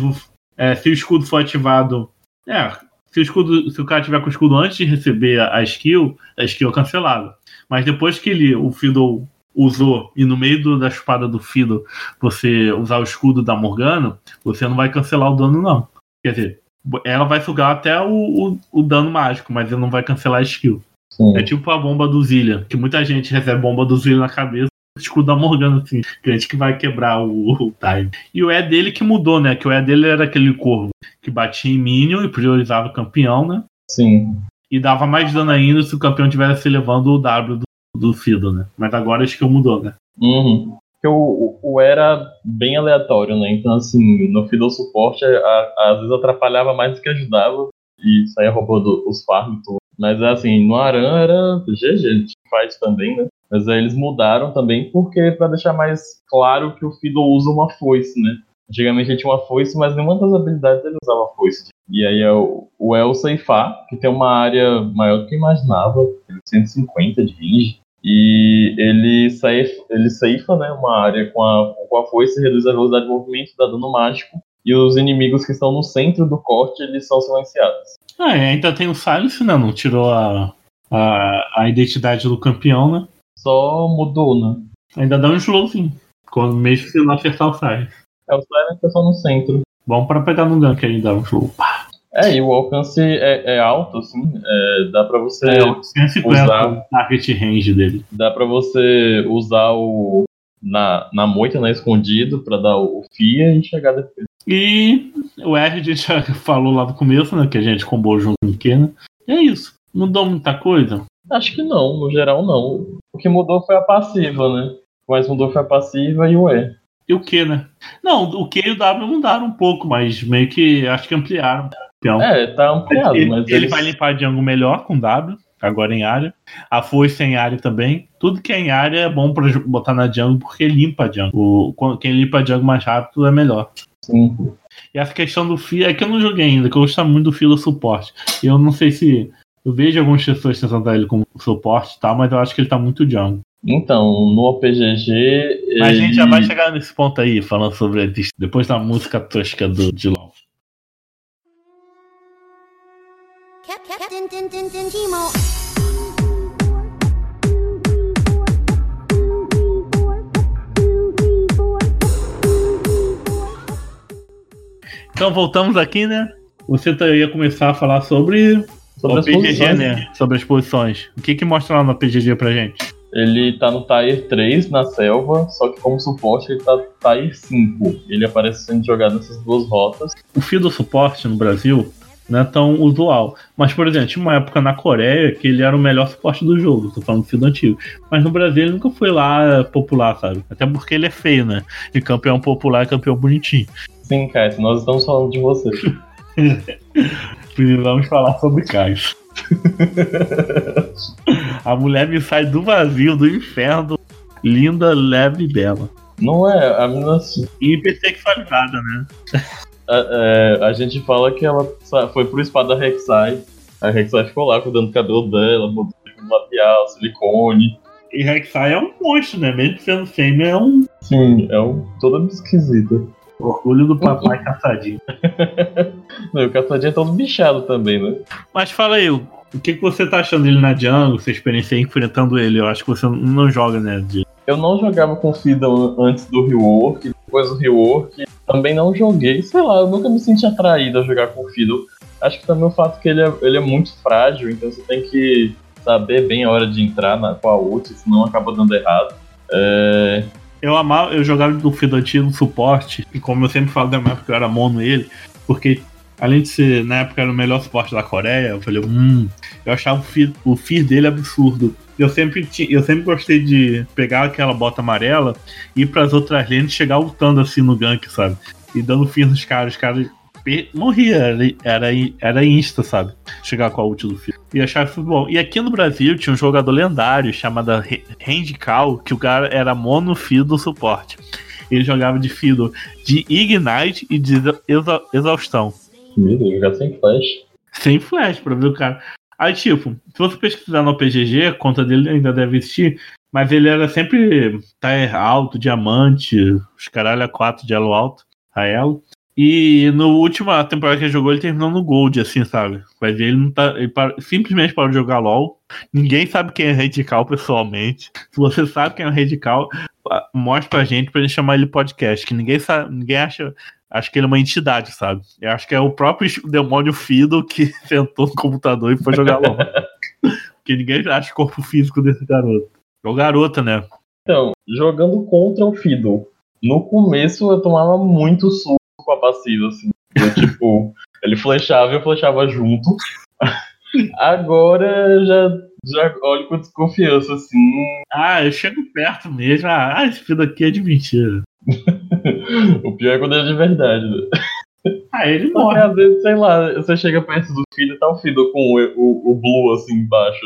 é, se o escudo for ativado. É, se o escudo. Se o cara tiver com o escudo antes de receber a, a skill, a skill é cancelada. Mas depois que ele, o Fiddle usou, e no meio do- da espada do Fiddle você usar o escudo da Morgana, você não vai cancelar o dano, não. Quer dizer, ela vai sugar até o, o, o dano mágico, mas ele não vai cancelar a skill. Sim. É tipo a bomba do Zillian, que muita gente recebe bomba do Zillian na cabeça, o escudo da Morgana, assim, crente que vai quebrar o, o time. E o E dele que mudou, né? Que o E dele era aquele corvo que batia em Minion e priorizava o campeão, né? Sim. E dava mais dano ainda se o campeão tivesse levando o W do, do Fiddle, né? Mas agora acho que mudou, né? Uhum. Porque o, o, o era bem aleatório, né? Então, assim, no Fiddle Suporte, a- a- às vezes atrapalhava mais do que ajudava e saía roubando os farms e tudo. Mas, assim, no Aran era GG, faz também, né? Mas aí eles mudaram também porque pra deixar mais claro que o Fiddle usa uma foice, né? Antigamente ele tinha uma foice, mas nenhuma das habilidades ele usava foice. E aí é o, o El Seifar, que tem uma área maior do que eu imaginava, 150 de range. E ele, saif, ele ceifa né, uma área com a, com a foice, reduz a velocidade de movimento, dá dano mágico. E os inimigos que estão no centro do corte, eles são silenciados. Ah, e ainda tem o Silence, né? Não tirou a, a, a identidade do campeão, né? Só mudou, né? Ainda dá um slowzinho. Quando mesmo se não acertar o Silence. É o Silent é só no centro. Bom pra pegar no gank dá um slow. Pá. É, e o alcance é, é alto, assim. é, dá pra você. É, 850 usar- o target range dele. Dá pra você usar o. Na, na moita, né? Escondido, pra dar o, o FIA e chegar depois. E o R a gente já falou lá no começo, né? Que a gente combou junto com o Q, né? E é isso. Mudou muita coisa. Acho que não, no geral não. O que mudou foi a passiva, né? O que mais mudou foi a passiva e o E. E o Q, né? Não, o Q e o W mudaram um pouco, mas meio que acho que ampliaram. Então, É, tá ampliado, ele, mas ele eles- vai limpar Django melhor com W, agora em área. A foice em área também. Tudo que é em área é bom pra ju- [LAUGHS] botar na Django porque limpa Django. O, quando- quem limpa Django mais rápido é melhor. Sim. E essa questão do FIA é que eu não joguei ainda, que eu gosto muito do Filo suporte. E eu não sei se. Eu vejo algumas pessoas tentando ele como suporte e tal, mas eu acho que ele tá muito Django. Então, no OPGG. Mas a gente já vai chegar nesse ponto aí, falando sobre a depois da música tosca do Dilon. Então voltamos aqui, né? Você tá- ia começar a falar sobre, Sobre o as PGG, posições. né? Sobre as posições. O que que mostra lá no PGG pra gente? Ele tá no Tier 3 na selva, só que como suporte ele tá Tier 5. Ele aparece sendo jogado nessas duas rotas. O fio do suporte no Brasil não é tão usual. Mas, por exemplo, tinha uma época na Coreia que ele era o melhor suporte do jogo. Tô falando do fio do antigo. Mas no Brasil ele nunca foi lá popular, sabe? Até porque ele é feio, né? E campeão popular é campeão bonitinho. Sim, Caio, nós estamos falando de você. [LAUGHS] Precisamos falar sobre Kais. [LAUGHS] A mulher me sai do vazio, do inferno. Linda, leve e bela. Não é, a menina. E hipersexualizada, né? A, é, a gente fala que ela foi pro spa da Rek'Sai. A Rek'Sai ficou lá cuidando do cabelo dela, botou labial, silicone. E Rek'Sai é um monstro, né? Mesmo sendo fêmea, é um Sim, é um, toda esquisita. Orgulho do papai caçadinho. [LAUGHS] Não, o caçadinho é todo bichado também, né? Mas fala aí, o o que, que você tá achando dele na jungle, sua experiência enfrentando ele? Eu acho que você não joga, né? De... Eu não jogava com Fiddle antes do rework, depois do rework também não joguei. Sei lá, eu nunca me senti atraído a jogar com Fiddle. Acho que também o fato que ele é, ele é muito frágil, então você tem que saber bem a hora de entrar na, com a ult, senão acaba dando errado. É, Eu amava, eu jogava do Fido antigo no suporte, e como eu sempre falo da minha época, eu era mono ele, porque além de ser, na época, era o melhor suporte da Coreia, eu falei, hum, eu achava o Fear, o dele absurdo. Eu sempre, eu sempre gostei de pegar aquela bota amarela e ir pras outras lanes chegar lutando assim no gank, sabe? E dando fim nos caras, os caras pe- morria, era, era, insta, sabe? Chegar com a ult do Fear. E achava isso bom. E aqui no Brasil tinha um jogador lendário chamado Re- Randy Cal, que o cara era mono Fido suporte. Ele jogava de Fido de Ignite e de exa- exaustão. Meu Deus, jogar sem flash. Sem flash pra ver o cara. Aí, tipo, se você pesquisar no PGG, a conta dele ainda deve existir, mas ele era sempre tier alto, diamante, os caralho a 4 de elo alto, a elo. E no última temporada que ele jogou, ele terminou no Gold, assim, sabe? Ver, ele não tá. Ele simplesmente parou de jogar LOL. Ninguém sabe quem é Radical pessoalmente. [LAUGHS] Se você sabe quem é Radical, mostra pra gente pra gente chamar ele podcast. Que ninguém sabe, ninguém acha. Acho que ele é uma entidade, sabe? Eu acho que é o próprio [LAUGHS] demônio Fido que [LAUGHS] sentou no computador e foi jogar LOL. Porque ninguém acha o corpo físico desse garoto. Ou garota, né? Então, jogando contra o Fiddle, no começo eu tomava muito susto com a passiva, assim. Eu, tipo, ele flechava e eu flechava junto. Agora já, já olho com desconfiança, assim. Ah, eu chego perto mesmo. Ah, ah, esse Fido aqui é de mentira. [LAUGHS] O pior é quando é de verdade. né? Ah, ele Porque morre. às vezes, sei lá, você chega perto do Fiddle e tá o Fiddle com o, o, o Blue assim embaixo.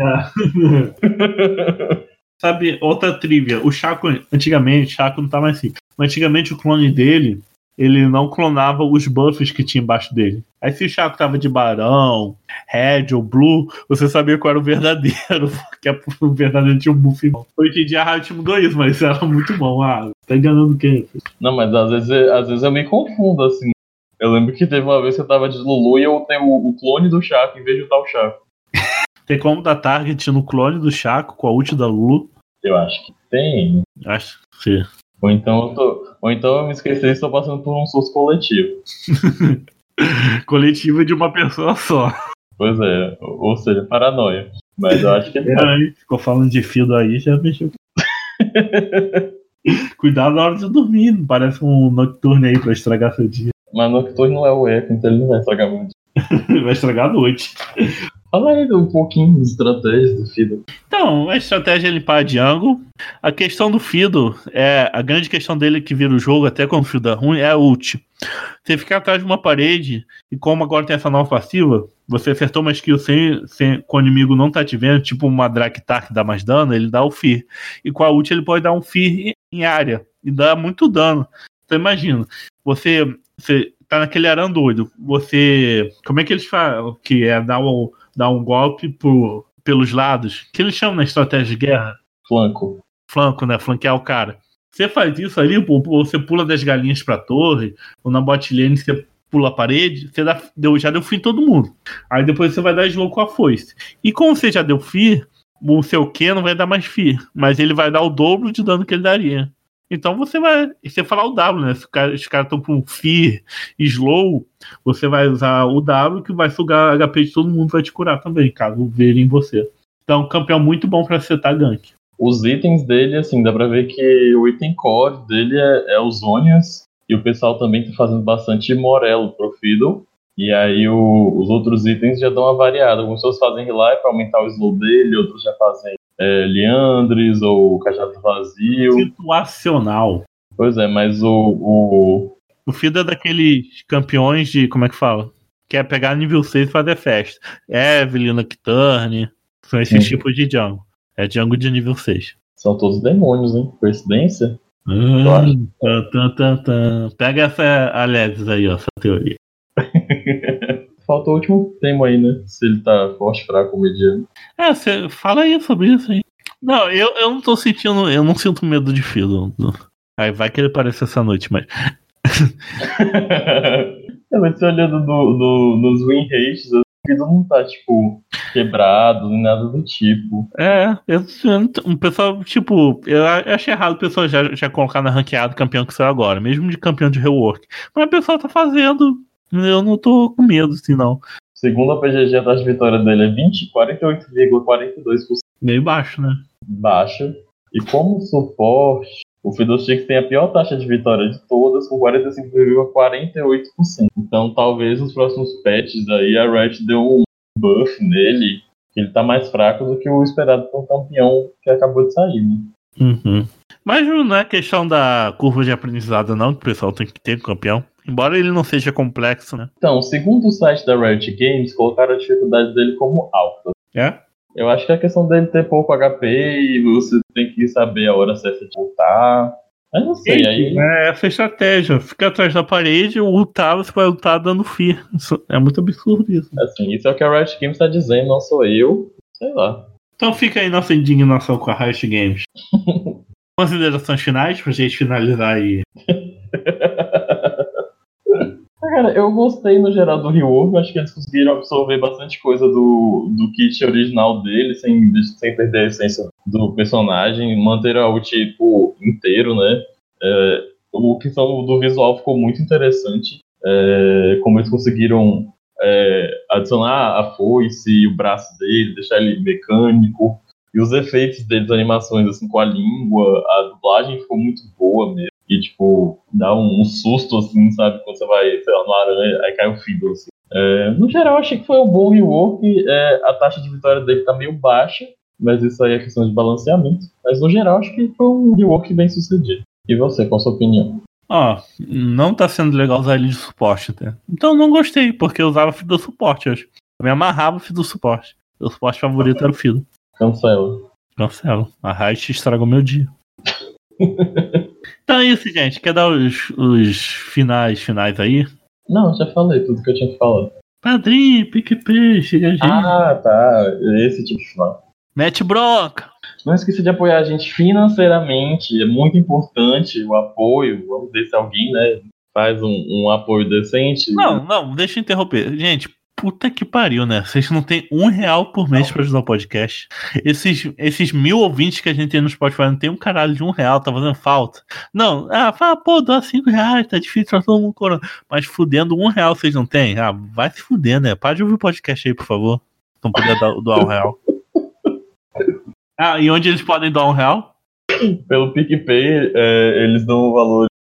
Ah. [LAUGHS] Sabe, outra trivia. O Chaco, antigamente, Chaco não tá mais assim. Mas antigamente o clone dele, ele não clonava os buffs que tinha embaixo dele. Aí se o Chaco tava de Barão, Red ou Blue, você sabia qual era o verdadeiro. [LAUGHS] Porque o verdadeiro tinha um buff. bom. Hoje em dia a Riot mudou isso, mas isso era muito bom. Ah, tá enganando quem? Não, mas às vezes, às vezes eu me confundo, assim. Eu lembro que teve uma vez que eu tava de Lulu e eu tenho o, o clone do Chaco em vez de o tal Chaco. Tem como dar target no clone do Chaco com a ult da Lulu? Eu acho que tem. Acho que sim. Ou então eu, tô, ou então eu me esqueci e estou passando por um susto coletivo. [LAUGHS] Coletiva de uma pessoa só. Pois é, ou seja, paranoia. Mas eu acho que É, aí, ficou falando de Fido aí, já mexeu. [LAUGHS] Cuidado na hora de dormir, parece um nocturne aí pra estragar seu dia. Mas Nocturne não é o Echo, então ele não vai estragar muito. [LAUGHS] Vai estragar a noite. Fala aí um pouquinho de estratégias do Fido. Então, a estratégia é limpar a jungle. A questão do Fido, é, a grande questão dele que vira o jogo, até quando o Fido é ruim, é a ult. Você ficar atrás de uma parede, e como agora tem essa nova passiva, você acertou uma skill sem, sem, com o inimigo não tá te vendo, tipo uma Draktar que dá mais dano, ele dá o Fear. E com a ult ele pode dar um Fear em- área, e dá muito dano. Então imagina, você, você tá naquele arão doido, você... Como é que eles falam? Que é dar, o, dar um golpe por, pelos lados, que eles chamam na estratégia de guerra? Flanco. flanco, né? Flanquear o cara. Você faz isso ali, pô, você pula das galinhas pra torre, ou na bot lane você pula a parede, você dá, deu, já deu fim em todo mundo. Aí depois você vai dar slow com a foice. E como você já deu fear, o seu Q não vai dar mais fear, mas ele vai dar o dobro de dano que ele daria. Então você vai. Você falar o W, né? Se os caras estão com fear slow, você vai usar o W que vai sugar HP de todo mundo vai te curar também, caso verem você. Então, campeão muito bom pra setar gank. Os itens dele, assim, dá pra ver que o item core dele é, é os Onias. E o pessoal também tá fazendo bastante Morelo pro Fiddle. E aí o- os outros itens já dão uma variada. Algumas pessoas fazem Rely pra aumentar o slow dele, outros já fazem é, Liandres ou Cajado Vazio. situacional. Pois é, mas o, o, O Fido é daqueles campeões de. Como é que fala? Que é pegar nível 6 e fazer festa. Evelyn, Nocturne. São esses Sim. tipos de jungle. É jungle de nível 6. são todos demônios, hein? Coincidência? Hum, tan, tan, tan, tan. Pega essa Alevis aí, ó, essa teoria. [LAUGHS] Falta o último tema aí, né? Se ele tá forte, fraco mediano. É, você fala aí sobre isso aí. Não, eu, eu não tô sentindo. Eu não sinto medo de Fido. Aí vai que ele aparece essa noite, mas. [LAUGHS] Mas você olhando no, no- nos win rates, o Fiddle não tá, tipo, quebrado, nem nada do tipo. É, eu, um pessoal, tipo, eu eu achei errado o pessoal já, já colocar na ranqueada campeão que saiu agora, mesmo de campeão de rework. Mas o pessoal tá fazendo. Eu não tô com medo, assim, não. Segundo a PGG, a taxa de vitória dele é 20, 48,42% Meio baixo, né? baixa. E como suporte, O Fiddlesticks tem a pior taxa de vitória de todas, com 45,48%. Então talvez nos próximos patches aí a Riot deu um buff nele, que ele tá mais fraco do que o esperado por um campeão que acabou de sair, né? Uhum. Mas não é questão da curva de aprendizado, não, que o pessoal tem que ter com o campeão. Embora ele não seja complexo, né? Então, segundo o site da Riot Games, colocaram a dificuldade dele como alta. É? Eu acho que é questão dele ter pouco HP e você tem que saber a hora certa de voltar. Mas não sei, aí. É essa estratégia. Fica atrás da parede, ultar, você vai lutar dando fear. Isso é muito absurdo isso. Assim, isso é o que a Riot Games tá dizendo, não sou eu. Sei lá. Então fica aí nossa indignação com a Riot Games. [LAUGHS] Considerações finais pra gente finalizar aí. [LAUGHS] Eu gostei no geral do rework, acho que eles conseguiram absorver bastante coisa do, do kit original dele, sem, sem perder a essência do personagem, manter o tipo inteiro, né? É, o que do visual ficou muito interessante, é, como eles conseguiram é, adicionar a foice e o braço dele, deixar ele mecânico, e os efeitos deles, animações assim com a língua, a dublagem ficou muito boa mesmo. E, tipo, dá um, um susto, assim, sabe? Quando você vai, sei lá, no aranha, aí cai o Fiddle, assim. É, no geral, achei que foi um bom rework. É, a taxa de vitória dele tá meio baixa, mas isso aí é questão de balanceamento. Mas, no geral, acho que foi um rework bem sucedido. E você, qual a sua opinião? Ó, não tá sendo legal usar ele de suporte, até. Então não gostei, porque eu usava Fido suporte hoje. Eu me amarrava o Fido suporte. Meu suporte favorito era o Fido. Cancela. Cancelo. A Riot estragou meu dia. [LAUGHS] então é isso, gente. Quer dar os, os finais finais aí? Não, já falei tudo que eu tinha que falar. Padrinho, PicPay, chega a gente. Ah, tá. Esse tipo de final. Mete bronca. Não esqueça de apoiar a gente financeiramente, é muito importante o apoio. Vamos ver se alguém, né, faz um, um apoio decente. Não, não, deixa eu interromper. Gente, puta que pariu, né? Vocês não tem um real por mês pra ajudar o podcast. Esses, esses mil ouvintes que a gente tem no Spotify não tem um caralho de um real, tá fazendo falta. Não, ah, fala, pô, dá cinco reais, tá difícil pra todo mundo corona. Mas fudendo um real vocês não tem? Ah, vai se fuder, né? Para de ouvir o podcast aí, por favor. Não poder dar, doar um real. Ah, e onde eles podem doar um real? Pelo PicPay, é, eles dão valores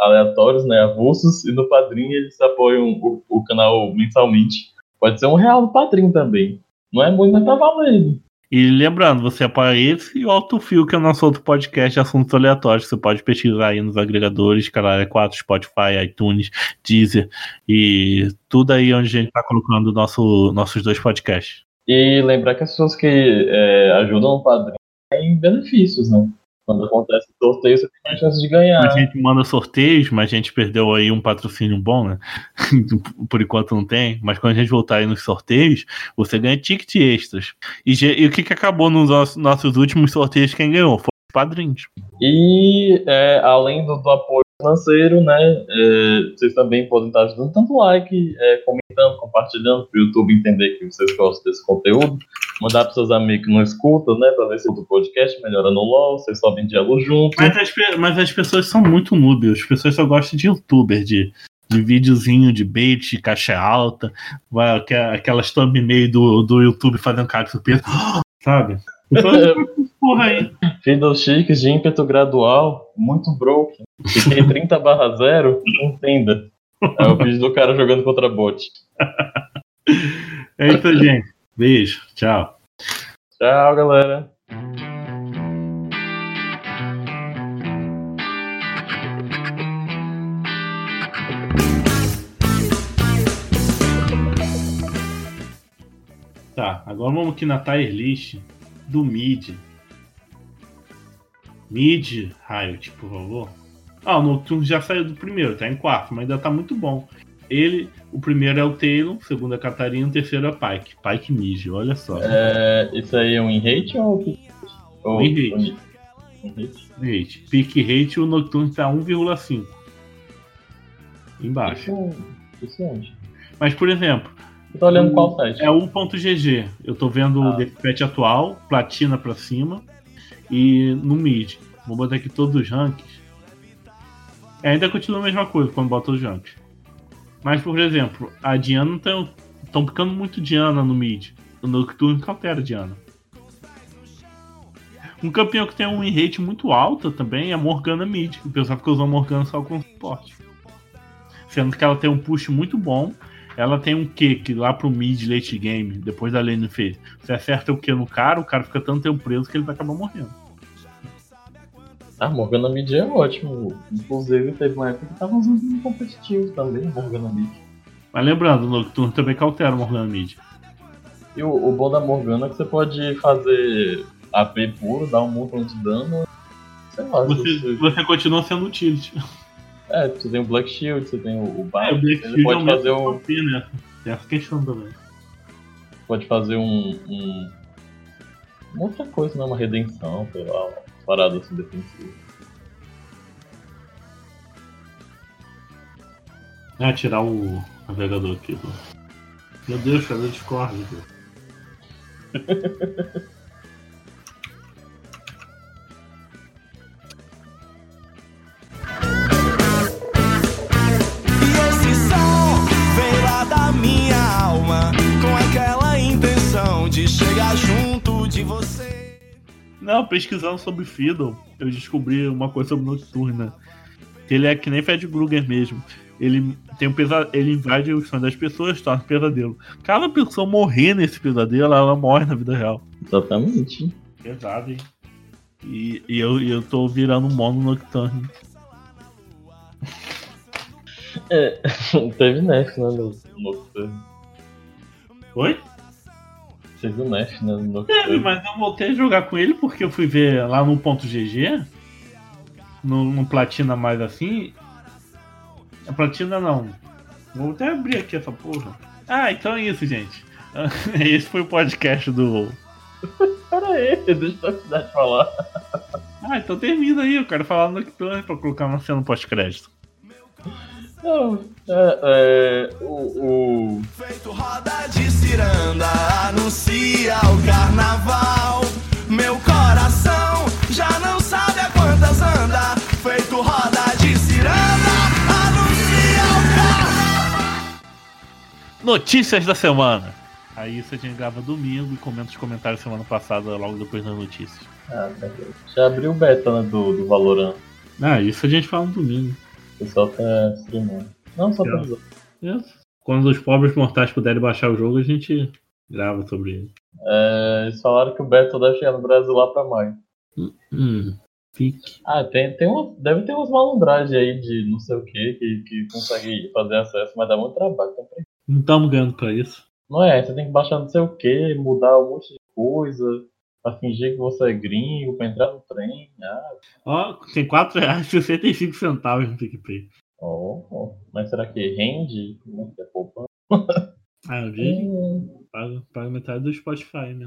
aleatórios, né, avulsos, e no Padrim eles apoiam o, o canal mensalmente. Pode ser um real no Padrim também. Não é muito, mas tá valendo. E lembrando, você apoia esse e o Autofil, que é o nosso outro podcast de assuntos aleatórios. Você pode pesquisar aí nos agregadores, Caralho 4, Spotify, iTunes, Deezer e tudo aí onde a gente tá colocando nosso, nossos dois podcasts. E lembrar que as pessoas que é, ajudam o Padrim têm benefícios, né? Quando acontece sorteio, você tem mais chance de ganhar. A gente manda sorteios, mas a gente perdeu aí um patrocínio bom, né? [LAUGHS] Por enquanto não tem. Mas quando a gente voltar aí nos sorteios, você ganha ticket extras. E, e o que, que acabou nos nossos, nossos últimos sorteios? Quem ganhou? Foi os padrinhos. E é, além do, do apoio financeiro, né? é, vocês também podem estar ajudando tanto like, é, comentando, compartilhando para o YouTube entender que vocês gostam desse conteúdo. Mandar para seus amigos que não escutam, né? Para ver se o podcast melhora no LOL, vocês sobem diálogo junto. Mas as, mas as pessoas são muito noob. As pessoas só gostam de youtuber, de, de videozinho de bait, de caixa alta, vai, aque- aquelas thumbnail do, do YouTube fazendo cara de surpresa. [GASPS] Sabe? Pessoas- [LAUGHS] Porra aí. Fiddlesticks de ímpeto gradual, muito broken. Fiquei 30 barra 0, entenda. É o vídeo do cara jogando contra bot. É isso, gente. Beijo. Tchau. Tchau, galera. Tá, agora vamos aqui na tier list do mid. Mid Riot, por favor. Ah, o Nocturne já saiu do primeiro, tá em quarto, mas ainda tá muito bom. Ele, o primeiro é o Taylor, o segundo é a Catarina, o terceiro é Pike. Pike mid, olha só. É, isso aí é um in-hate ou... ou In-hate. In-hate. Rate. Pick rate, o Nocturne tá 1,5. Embaixo. Isso, é onde? Mas, por exemplo, Eu tô olhando qual site. É 1.gg. Eu tô vendo Ah. o Deathmatch atual, platina pra cima e no mid. Vou botar aqui todos os rankings. É, ainda continua a mesma coisa quando bota os rankings. Mas, por exemplo, a Diana estão ficando muito Diana no mid. O Nocturne que altera a Diana. Um campeão que tem um win rate muito alta também é a Morgana Mid. O pessoal fica usando Morgana só com suporte. Sendo que ela tem um push muito bom. Ela tem um Q que lá pro mid late game, depois da lane fez. Você acerta o Q no cara, o cara fica tanto tempo preso que ele vai acabar morrendo. Ah, Morgana Mid é ótimo. Inclusive, teve uma época que tava usando no competitivo também, Morgana Mid. Mas lembrando, o Nocturne também cautela o Morgana Mid. E o, o bom da Morgana é que você pode fazer AP puro, dar um montão de dano. Sei lá, você, você continua sendo utility. [LAUGHS] É, você tem o Black Shield, você tem o, o É, Bardo, o Black Shield é pode mesmo fazer, um, né? Tem essa questão também. pode fazer um, um. Outra coisa, né? Uma redenção, sei lá, uma parada assim defensiva. Ah, tirar o navegador aqui. pô. Meu Deus, cadê o Discord? [LAUGHS] minha alma, com aquela intenção de chegar junto de você. Não, pesquisando sobre Fiddle, eu descobri uma coisa sobre Nocturna. Que ele é que nem Fred Krueger mesmo. Ele tem um pesa... ele invade o sonho das pessoas, torna um pesadelo. Cada pessoa morrer nesse pesadelo, ela morre na vida real. Exatamente. Pesado, hein? E, e eu, e eu tô virando um mono Nocturne. É, [LAUGHS] teve nerf, né, no Nocturne. Oi? Teve o nerf, né, no Teve, mas eu voltei a jogar com ele porque eu fui ver lá no ponto GG, no, no Platina mais assim. A Platina não. Vou até abrir aqui essa porra. Ah, então é isso, gente. [LAUGHS] Esse foi o podcast do. [LAUGHS] Pera aí, deixa eu terminar de falar. Ah, então termina aí, eu quero falar no Nocturne pra colocar uma cena pós-crédito. Não, é, é, o, o, Feito roda de ciranda, anuncia o carnaval. Meu coração já não sabe a quantas anda. Feito roda de ciranda, anuncia o carnaval. Notícias da semana. Aí isso a gente grava domingo e comenta os comentários semana passada, logo depois das notícias. ah, tá já abriu o beta né, do, do Valorant. Ah, isso a gente fala no domingo. O pessoal tá streamando. Não, só pra. Isso. Quando os pobres mortais puderem baixar o jogo, a gente grava sobre ele. É, eles falaram que o beta deve chegar no Brasil lá pra maio. Hum, fique. Ah, tem, tem uma, deve ter umas malandragens aí de não sei o que, que que consegue fazer acesso, mas dá muito trabalho. Não estamos ganhando pra isso. não é, você tem que baixar não sei o que, mudar um monte de coisa, pra fingir que você é gringo, pra entrar no trem. Ah, Ó, tem R$4,65 no PicPay. oh, oh. mas será que rende? Como é que é poupa? Ah, eu [LAUGHS] vi. Hum. Paga, paga metade do Spotify, né?